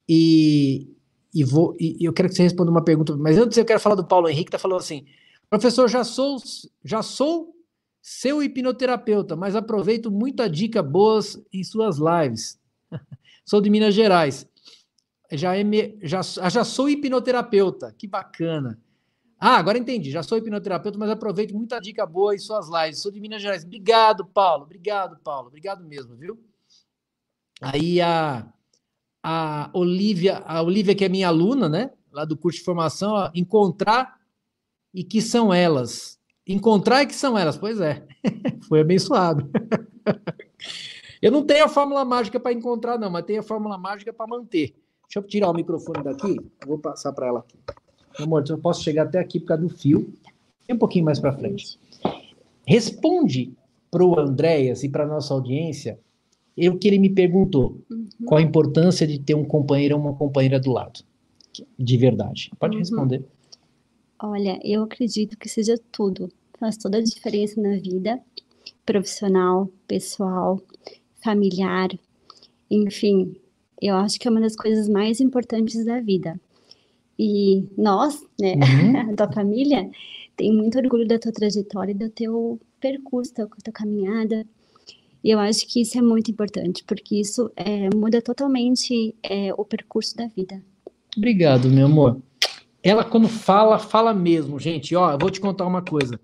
E, e, vou, e eu quero que você responda uma pergunta. Mas antes eu quero falar do Paulo Henrique, que está falando assim: professor, já sou, já sou seu hipnoterapeuta, mas aproveito muito a dica boas em suas lives. sou de Minas Gerais já, é já, já sou hipnoterapeuta. Que bacana. Ah, agora entendi. Já sou hipnoterapeuta, mas aproveito muita dica boa em suas lives. Sou de Minas Gerais. Obrigado, Paulo. Obrigado, Paulo. Obrigado mesmo, viu? Aí a, a Olivia, a Olivia, que é minha aluna, né? Lá do curso de formação, ó, encontrar e que são elas. Encontrar e que são elas. Pois é. Foi abençoado. Eu não tenho a fórmula mágica para encontrar, não, mas tenho a fórmula mágica para manter. Deixa eu tirar o microfone daqui, vou passar para ela aqui. Meu amor, eu posso chegar até aqui por causa do fio. Tem um pouquinho mais para frente. Responde para o Andréas e para nossa audiência o que ele me perguntou. Uhum. Qual a importância de ter um companheiro ou uma companheira do lado? De verdade. Pode uhum. responder. Olha, eu acredito que seja tudo. Faz toda a diferença na vida profissional, pessoal, familiar, enfim, eu acho que é uma das coisas mais importantes da vida. E nós, né, uhum. tua família, tem muito orgulho da tua trajetória do teu percurso, da tua caminhada. E eu acho que isso é muito importante, porque isso é, muda totalmente é, o percurso da vida. Obrigado, meu amor. ela quando fala, fala mesmo, gente. Ó, eu vou te contar uma coisa.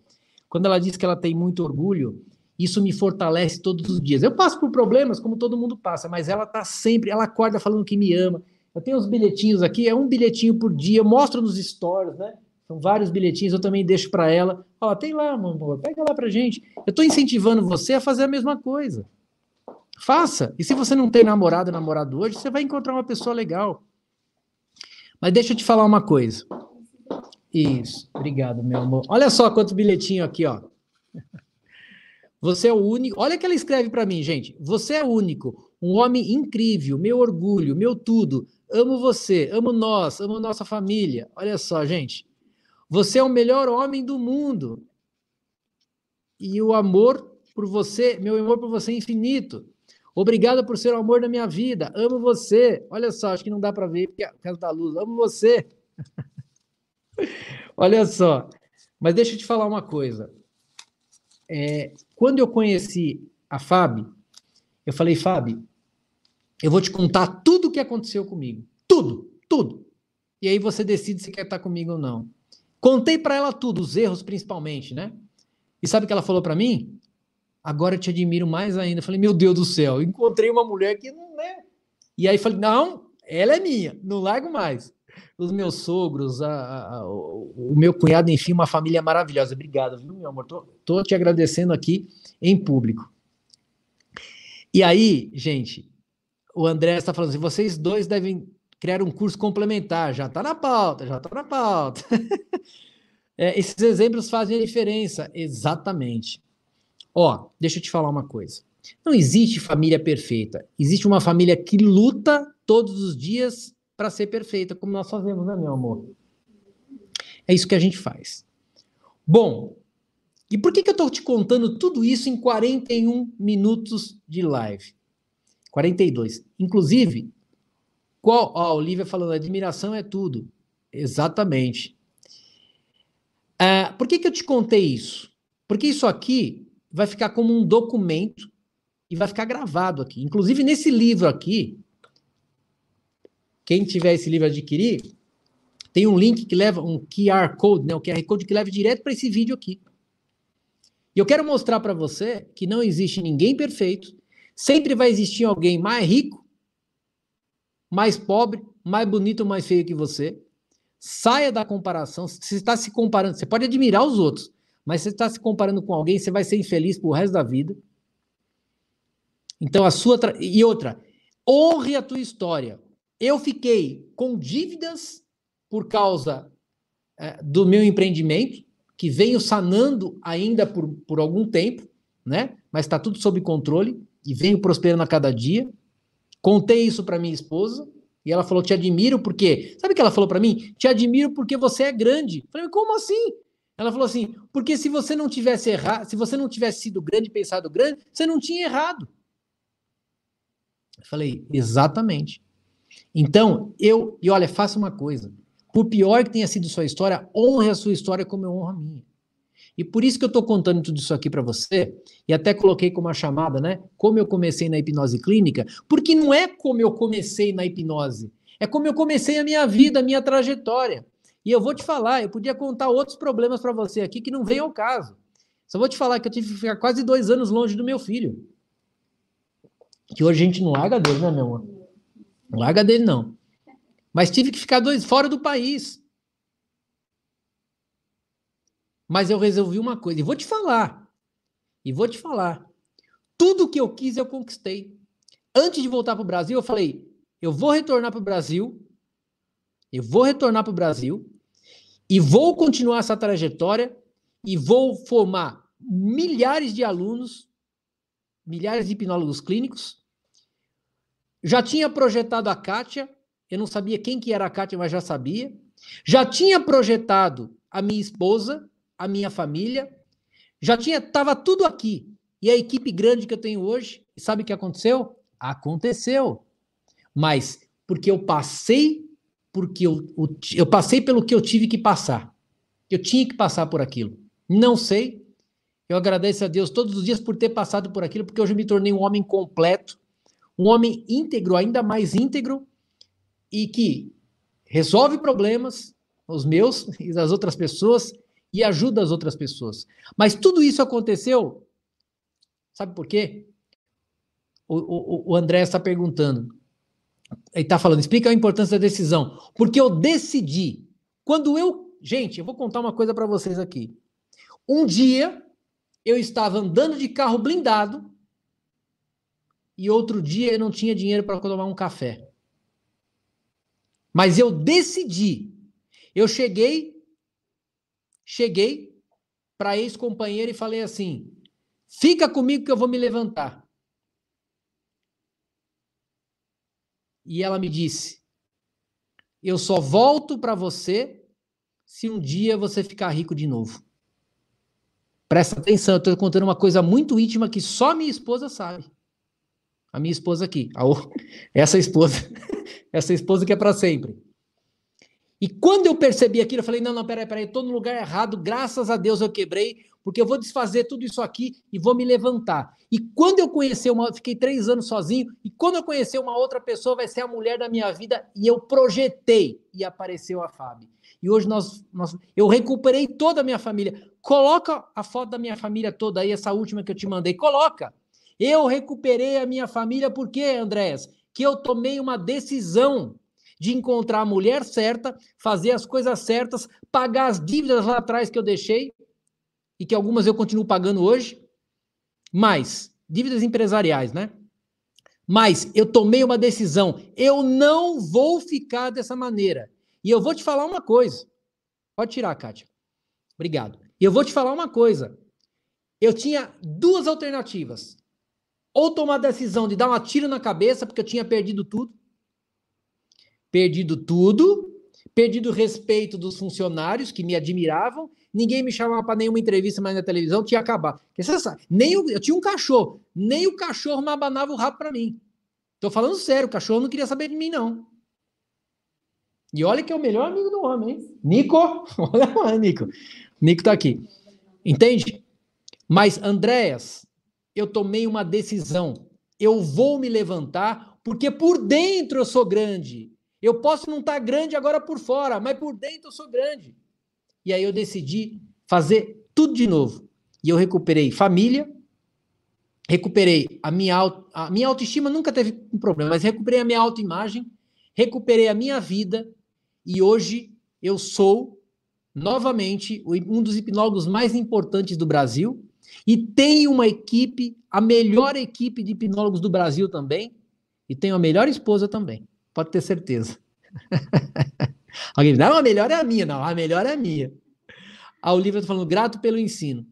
Quando ela diz que ela tem muito orgulho, isso me fortalece todos os dias. Eu passo por problemas, como todo mundo passa, mas ela tá sempre, ela acorda falando que me ama. Eu tenho os bilhetinhos aqui, é um bilhetinho por dia, eu mostro nos stories, né? São vários bilhetinhos, eu também deixo para ela. Ó, tem lá, amor, pega lá pra gente. Eu tô incentivando você a fazer a mesma coisa. Faça. E se você não tem namorado, namorado hoje, você vai encontrar uma pessoa legal. Mas deixa eu te falar uma coisa. Isso, obrigado, meu amor. Olha só quantos bilhetinhos aqui, ó. Você é o único. Olha que ela escreve para mim, gente. Você é o único, um homem incrível, meu orgulho, meu tudo. Amo você, amo nós, amo nossa família. Olha só, gente. Você é o melhor homem do mundo. E o amor por você, meu amor por você é infinito. Obrigado por ser o amor da minha vida. Amo você. Olha só, acho que não dá para ver porque é por causa da luz. Amo você. Olha só. Mas deixa eu te falar uma coisa. É, quando eu conheci a Fábio, eu falei, Fábio, eu vou te contar tudo o que aconteceu comigo. Tudo, tudo. E aí você decide se quer estar comigo ou não. Contei para ela tudo, os erros principalmente, né? E sabe o que ela falou para mim? agora eu te admiro mais ainda. Eu falei, meu Deus do céu, encontrei uma mulher que não é. E aí falei, não, ela é minha, não largo mais. Os meus sogros, a, a, o, o, meu cunhado, enfim, uma família maravilhosa. Obrigado, viu, meu amor? Tô, tô te agradecendo aqui em público. E aí, gente, o André está falando assim: vocês dois devem criar um curso complementar. Já está na pauta, já está na pauta. é, esses exemplos fazem a diferença. Exatamente. Ó, deixa eu te falar uma coisa. Não existe família perfeita. Existe uma família que luta todos os dias para ser perfeita, como nós fazemos, né, meu amor? É isso que a gente faz. Bom, e por que, que eu estou te contando tudo isso em 41 minutos de live? 42. Inclusive, qual, ó, a Olivia falando, admiração é tudo. Exatamente. Ah, por que, que eu te contei isso? Porque isso aqui vai ficar como um documento e vai ficar gravado aqui. Inclusive, nesse livro aqui, quem tiver esse livro adquirir, tem um link que leva um QR Code, né? O QR Code que leva direto para esse vídeo aqui. E eu quero mostrar para você que não existe ninguém perfeito, sempre vai existir alguém mais rico, mais pobre, mais bonito ou mais feio que você. Saia da comparação. Você está se comparando. Você pode admirar os outros, mas você está se comparando com alguém, você vai ser infeliz pro resto da vida. Então a sua. Tra... E outra, honre a tua história. Eu fiquei com dívidas por causa é, do meu empreendimento, que venho sanando ainda por, por algum tempo, né? Mas está tudo sob controle e venho prosperando a cada dia. Contei isso para minha esposa e ela falou: Te admiro porque. Sabe o que ela falou para mim? Te admiro porque você é grande. Eu falei: Como assim? Ela falou assim: porque se você não tivesse errado, se você não tivesse sido grande, pensado grande, você não tinha errado. Eu falei, exatamente. Então, eu, e olha, faça uma coisa. Por pior que tenha sido sua história, honre a sua história como eu honro a minha. E por isso que eu estou contando tudo isso aqui para você, e até coloquei como uma chamada, né? Como eu comecei na hipnose clínica, porque não é como eu comecei na hipnose, é como eu comecei a minha vida, a minha trajetória. E eu vou te falar, eu podia contar outros problemas para você aqui que não vem ao caso. Só vou te falar que eu tive que ficar quase dois anos longe do meu filho. Que hoje a gente não larga dele, né, meu amor? Larga dele, não. Mas tive que ficar dois fora do país. Mas eu resolvi uma coisa, e vou te falar. E vou te falar. Tudo que eu quis, eu conquistei. Antes de voltar para o Brasil, eu falei: eu vou retornar para o Brasil eu vou retornar para o Brasil e vou continuar essa trajetória e vou formar milhares de alunos, milhares de hipnólogos clínicos. Já tinha projetado a Kátia, eu não sabia quem que era a Kátia, mas já sabia. Já tinha projetado a minha esposa, a minha família. Já tinha, estava tudo aqui. E a equipe grande que eu tenho hoje, sabe o que aconteceu? Aconteceu. Mas porque eu passei porque eu, eu passei pelo que eu tive que passar. Eu tinha que passar por aquilo. Não sei. Eu agradeço a Deus todos os dias por ter passado por aquilo, porque hoje eu me tornei um homem completo, um homem íntegro, ainda mais íntegro, e que resolve problemas, os meus e das outras pessoas e ajuda as outras pessoas. Mas tudo isso aconteceu, sabe por quê? O, o, o André está perguntando. Ele está falando, explica a importância da decisão. Porque eu decidi. Quando eu. Gente, eu vou contar uma coisa para vocês aqui. Um dia, eu estava andando de carro blindado. E outro dia, eu não tinha dinheiro para tomar um café. Mas eu decidi. Eu cheguei. Cheguei para ex-companheira e falei assim: fica comigo que eu vou me levantar. e ela me disse: Eu só volto para você se um dia você ficar rico de novo. Presta atenção, eu estou contando uma coisa muito íntima que só minha esposa sabe. A minha esposa aqui, a, essa esposa, essa esposa que é para sempre. E quando eu percebi aquilo, eu falei: não, não, peraí, peraí, estou no lugar errado, graças a Deus eu quebrei, porque eu vou desfazer tudo isso aqui e vou me levantar. E quando eu conhecer uma, fiquei três anos sozinho, e quando eu conhecer uma outra pessoa, vai ser a mulher da minha vida, e eu projetei, e apareceu a Fábio. E hoje nós, nós, eu recuperei toda a minha família. Coloca a foto da minha família toda aí, essa última que eu te mandei. Coloca. Eu recuperei a minha família, por quê, Andréas? Que eu tomei uma decisão de encontrar a mulher certa, fazer as coisas certas, pagar as dívidas lá atrás que eu deixei e que algumas eu continuo pagando hoje, mas dívidas empresariais, né? Mas eu tomei uma decisão, eu não vou ficar dessa maneira. E eu vou te falar uma coisa. Pode tirar, Kátia. Obrigado. E eu vou te falar uma coisa. Eu tinha duas alternativas. Ou tomar a decisão de dar uma tiro na cabeça, porque eu tinha perdido tudo. Perdido tudo. Perdido o respeito dos funcionários que me admiravam ninguém me chamava para nenhuma entrevista mais na televisão, tinha você sabe, nem o, eu tinha um cachorro, nem o cachorro me abanava o rabo para mim. Tô falando sério, o cachorro não queria saber de mim, não. E olha que é o melhor amigo do homem, hein? Nico! Olha lá, Nico. Nico tá aqui. Entende? Mas, Andréas, eu tomei uma decisão. Eu vou me levantar, porque por dentro eu sou grande. Eu posso não estar tá grande agora por fora, mas por dentro eu sou grande. E aí eu decidi fazer tudo de novo. E eu recuperei família, recuperei a minha, auto, a minha autoestima, nunca teve um problema, mas recuperei a minha autoimagem, recuperei a minha vida e hoje eu sou novamente um dos hipnólogos mais importantes do Brasil e tenho uma equipe, a melhor equipe de hipnólogos do Brasil também, e tenho a melhor esposa também, pode ter certeza. Alguém não, a melhor é a minha. Não, a melhor é a minha. A Olivia está falando, grato pelo ensino.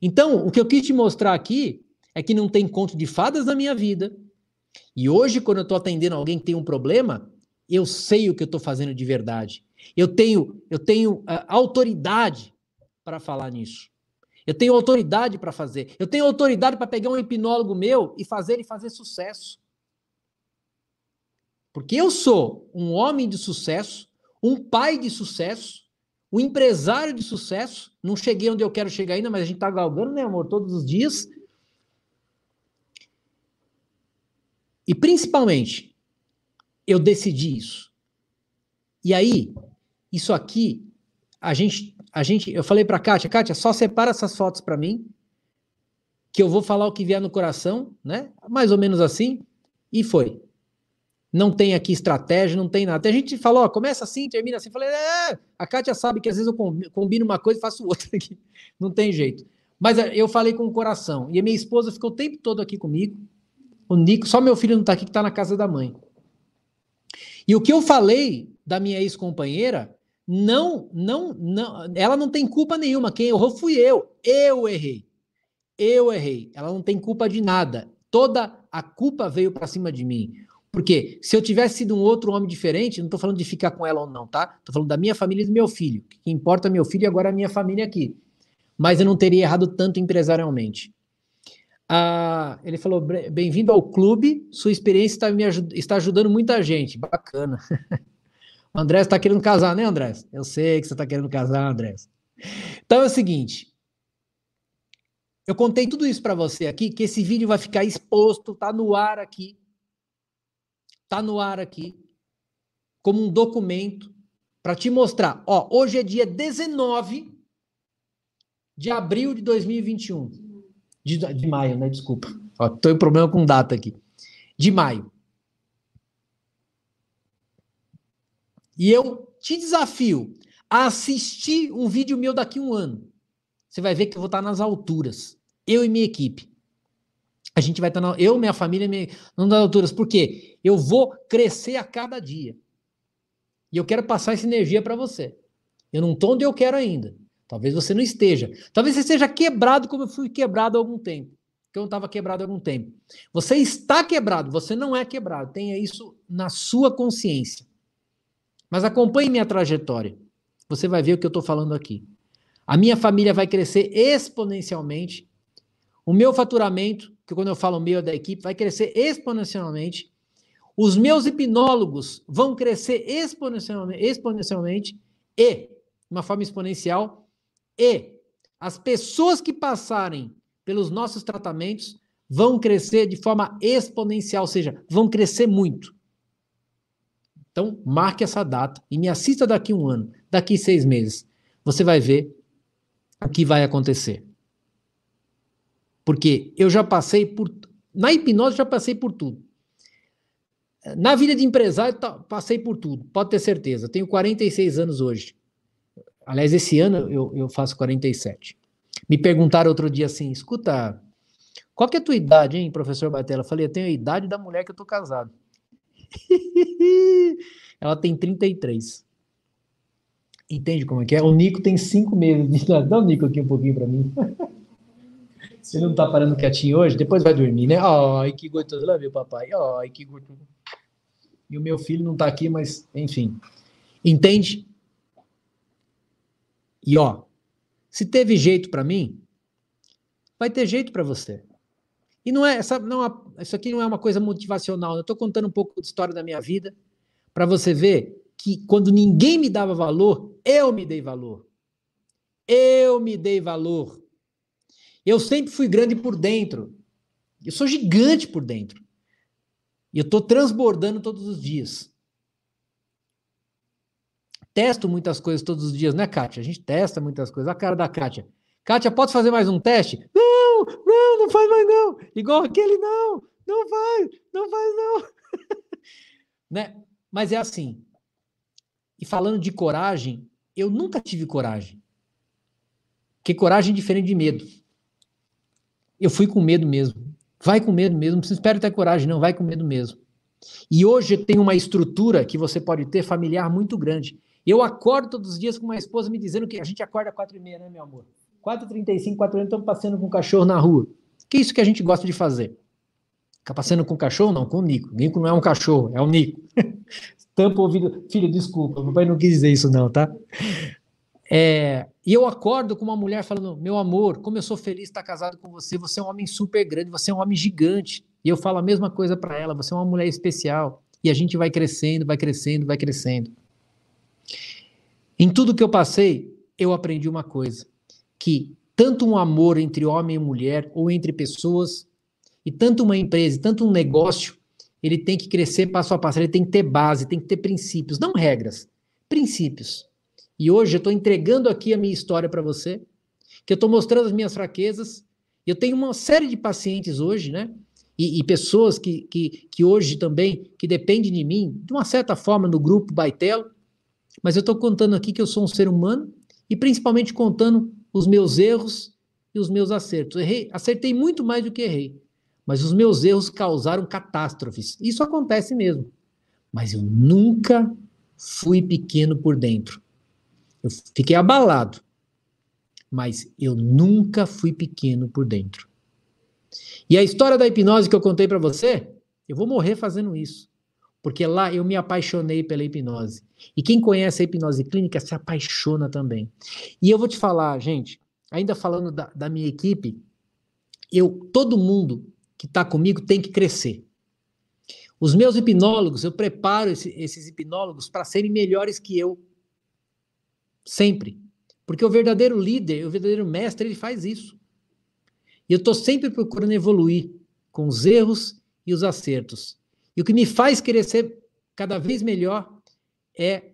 Então, o que eu quis te mostrar aqui é que não tem conto de fadas na minha vida. E hoje, quando eu estou atendendo alguém que tem um problema, eu sei o que eu estou fazendo de verdade. Eu tenho, eu tenho uh, autoridade para falar nisso. Eu tenho autoridade para fazer. Eu tenho autoridade para pegar um hipnólogo meu e fazer ele fazer sucesso. Porque eu sou um homem de sucesso, um pai de sucesso, um empresário de sucesso. Não cheguei onde eu quero chegar ainda, mas a gente está galgando, né, amor, todos os dias. E principalmente, eu decidi isso. E aí, isso aqui, a gente, a gente, eu falei para Kátia, Kátia, só separa essas fotos para mim, que eu vou falar o que vier no coração, né? Mais ou menos assim. E foi não tem aqui estratégia, não tem nada. A gente falou, ó, começa assim, termina assim. Falei, é, a Kátia sabe que às vezes eu combino uma coisa e faço outra aqui. Não tem jeito. Mas é, eu falei com o coração. E a minha esposa ficou o tempo todo aqui comigo. O Nico, só meu filho não está aqui, que está na casa da mãe. E o que eu falei da minha ex-companheira, não, não, não, ela não tem culpa nenhuma. Quem errou fui eu. Eu errei. Eu errei. Ela não tem culpa de nada. Toda a culpa veio para cima de mim. Porque se eu tivesse sido um outro homem diferente, não estou falando de ficar com ela ou não, tá? Estou falando da minha família e do meu filho. O que importa é meu filho e agora a minha família aqui. Mas eu não teria errado tanto empresarialmente. Ah, ele falou: bem-vindo ao clube, sua experiência está, me ajud está ajudando muita gente. Bacana. o André está querendo casar, né, André? Eu sei que você está querendo casar, André. Então é o seguinte. Eu contei tudo isso para você aqui, que esse vídeo vai ficar exposto, tá no ar aqui. Está no ar aqui, como um documento para te mostrar. Ó, hoje é dia 19 de abril de 2021. De, de maio, né? Desculpa. Ó, tô em problema com data aqui. De maio. E eu te desafio a assistir um vídeo meu daqui a um ano. Você vai ver que eu vou estar nas alturas. Eu e minha equipe. A gente vai estar, na, eu, minha família, minha, nas alturas. Por quê? Eu vou crescer a cada dia. E eu quero passar essa energia para você. Eu não estou onde eu quero ainda. Talvez você não esteja. Talvez você seja quebrado como eu fui quebrado há algum tempo. Que eu não estava quebrado há algum tempo. Você está quebrado, você não é quebrado. Tenha isso na sua consciência. Mas acompanhe minha trajetória. Você vai ver o que eu estou falando aqui. A minha família vai crescer exponencialmente. O meu faturamento, que quando eu falo meu é da equipe, vai crescer exponencialmente. Os meus hipnólogos vão crescer exponencialmente, exponencialmente e, de uma forma exponencial, e as pessoas que passarem pelos nossos tratamentos vão crescer de forma exponencial, ou seja, vão crescer muito. Então, marque essa data e me assista daqui um ano, daqui seis meses. Você vai ver o que vai acontecer. Porque eu já passei por. Na hipnose, já passei por tudo. Na vida de empresário, passei por tudo, pode ter certeza. Tenho 46 anos hoje. Aliás, esse ano eu, eu faço 47. Me perguntaram outro dia assim: escuta, qual que é a tua idade, hein, professor Batella? Eu falei: eu tenho a idade da mulher que eu tô casado. Ela tem 33. Entende como é que é? O Nico tem 5 meses. Dá o Nico aqui um pouquinho para mim. Você não tá parando quietinho hoje? Depois vai dormir, né? Ai, que gostoso. Lá, meu papai. Ai, que gostoso. E o meu filho não tá aqui, mas, enfim. Entende? E ó, se teve jeito para mim, vai ter jeito para você. E não é, essa, não, é, isso aqui não é uma coisa motivacional. Eu estou contando um pouco de história da minha vida para você ver que quando ninguém me dava valor, eu me dei valor. Eu me dei valor. Eu sempre fui grande por dentro. Eu sou gigante por dentro. E eu estou transbordando todos os dias. Testo muitas coisas todos os dias, né, Kátia? A gente testa muitas coisas. A cara da Kátia. Kátia, pode fazer mais um teste? Não, não, não faz mais não. Igual aquele, não, não faz, não faz não. né? Mas é assim. E falando de coragem, eu nunca tive coragem. Porque coragem é diferente de medo. Eu fui com medo mesmo. Vai com medo mesmo. Não espera ter coragem, não. Vai com medo mesmo. E hoje tem uma estrutura que você pode ter familiar muito grande. Eu acordo todos os dias com uma esposa me dizendo que a gente acorda às quatro e meia, né, meu amor? 4h35, 4 estamos passeando com o cachorro na rua. Que é isso que a gente gosta de fazer? Ficar passeando com o cachorro? Não, com o Nico. O Nico não é um cachorro, é o Nico. Tampa ouvido. Filho, desculpa, meu pai não quis dizer isso, não, tá? É, e eu acordo com uma mulher falando: Meu amor, como eu sou feliz de estar casado com você, você é um homem super grande, você é um homem gigante. E eu falo a mesma coisa para ela: Você é uma mulher especial. E a gente vai crescendo, vai crescendo, vai crescendo. Em tudo que eu passei, eu aprendi uma coisa: que tanto um amor entre homem e mulher, ou entre pessoas, e tanto uma empresa, tanto um negócio, ele tem que crescer passo a passo, ele tem que ter base, tem que ter princípios, não regras, princípios. E hoje eu estou entregando aqui a minha história para você, que eu estou mostrando as minhas fraquezas. Eu tenho uma série de pacientes hoje, né? E, e, pessoas que, que, que hoje também, que dependem de mim, de uma certa forma, no grupo Baitelo, mas eu estou contando aqui que eu sou um ser humano e principalmente contando os meus erros e os meus acertos. Errei, acertei muito mais do que errei, mas os meus erros causaram catástrofes. Isso acontece mesmo. Mas eu nunca fui pequeno por dentro. Eu fiquei abalado, mas eu nunca fui pequeno por dentro. E a história da hipnose que eu contei para você, eu vou morrer fazendo isso. Porque lá eu me apaixonei pela hipnose. E quem conhece a hipnose clínica se apaixona também. E eu vou te falar, gente, ainda falando da, da minha equipe, eu, todo mundo que está comigo tem que crescer. Os meus hipnólogos, eu preparo esse, esses hipnólogos para serem melhores que eu. Sempre. Porque o verdadeiro líder, o verdadeiro mestre, ele faz isso. E eu estou sempre procurando evoluir com os erros e os acertos. E o que me faz querer ser cada vez melhor é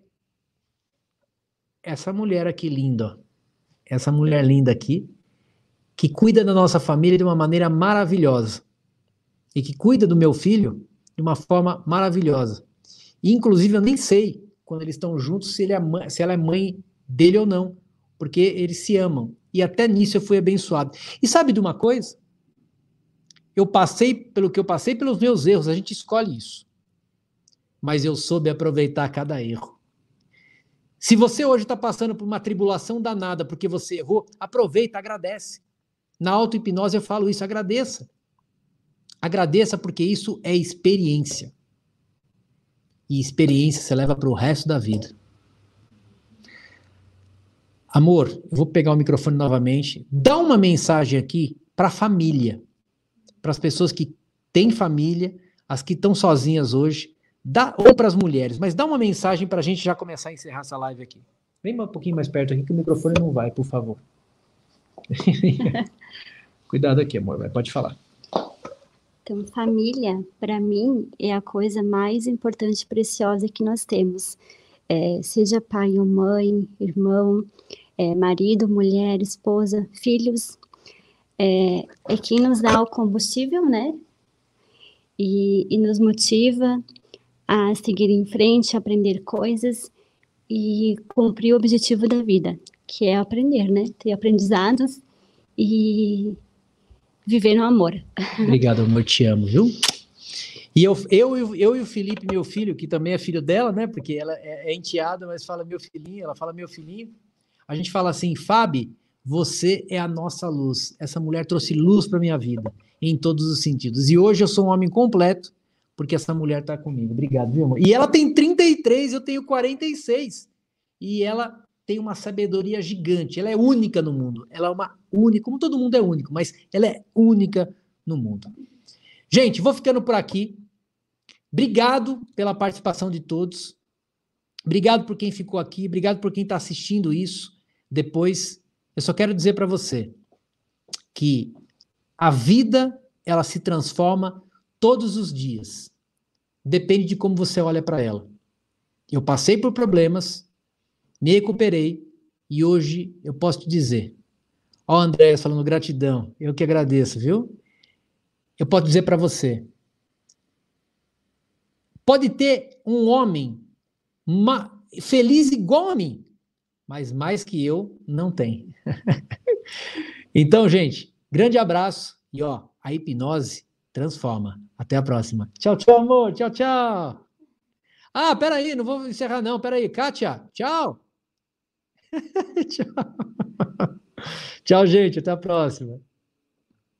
essa mulher aqui linda, essa mulher linda aqui, que cuida da nossa família de uma maneira maravilhosa e que cuida do meu filho de uma forma maravilhosa. E, inclusive, eu nem sei, quando eles estão juntos, se, ele é mãe, se ela é mãe dele ou não, porque eles se amam. E até nisso eu fui abençoado. E sabe de uma coisa? Eu passei pelo que eu passei pelos meus erros, a gente escolhe isso. Mas eu soube aproveitar cada erro. Se você hoje está passando por uma tribulação danada porque você errou, aproveita, agradece. Na auto-hipnose eu falo isso, agradeça. Agradeça porque isso é experiência. E experiência você leva para o resto da vida. Amor, eu vou pegar o microfone novamente. Dá uma mensagem aqui para a família, para as pessoas que têm família, as que estão sozinhas hoje, dá, ou para as mulheres, mas dá uma mensagem para a gente já começar a encerrar essa live aqui. Vem um pouquinho mais perto aqui que o microfone não vai, por favor. Cuidado aqui, amor, vai, pode falar. Então, família, para mim, é a coisa mais importante e preciosa que nós temos. É, seja pai ou mãe, irmão, é, marido, mulher, esposa, filhos, é, é quem nos dá o combustível, né? E, e nos motiva a seguir em frente, aprender coisas e cumprir o objetivo da vida, que é aprender, né? Ter aprendizados e viver no amor. Obrigado, amor, te amo, viu? E eu, eu, eu e o Felipe, meu filho, que também é filho dela, né? Porque ela é, é enteada, mas fala meu filhinho, ela fala meu filhinho. A gente fala assim, Fábio, você é a nossa luz. Essa mulher trouxe luz para minha vida, em todos os sentidos. E hoje eu sou um homem completo, porque essa mulher está comigo. Obrigado, viu, amor? E ela tem 33, eu tenho 46. E ela tem uma sabedoria gigante. Ela é única no mundo. Ela é uma única, como todo mundo é único, mas ela é única no mundo. Gente, vou ficando por aqui. Obrigado pela participação de todos. Obrigado por quem ficou aqui. Obrigado por quem está assistindo isso. Depois, eu só quero dizer para você que a vida ela se transforma todos os dias. Depende de como você olha para ela. Eu passei por problemas, me recuperei e hoje eu posso te dizer. Ó, André falando gratidão, eu que agradeço, viu? Eu posso dizer para você. Pode ter um homem feliz igual a mim, mas mais que eu não tem. então, gente, grande abraço e ó, a hipnose transforma. Até a próxima. Tchau, tchau, amor. Tchau, tchau. Ah, peraí, não vou encerrar, não. Peraí, Kátia. Tchau. tchau. Tchau, gente. Até a próxima.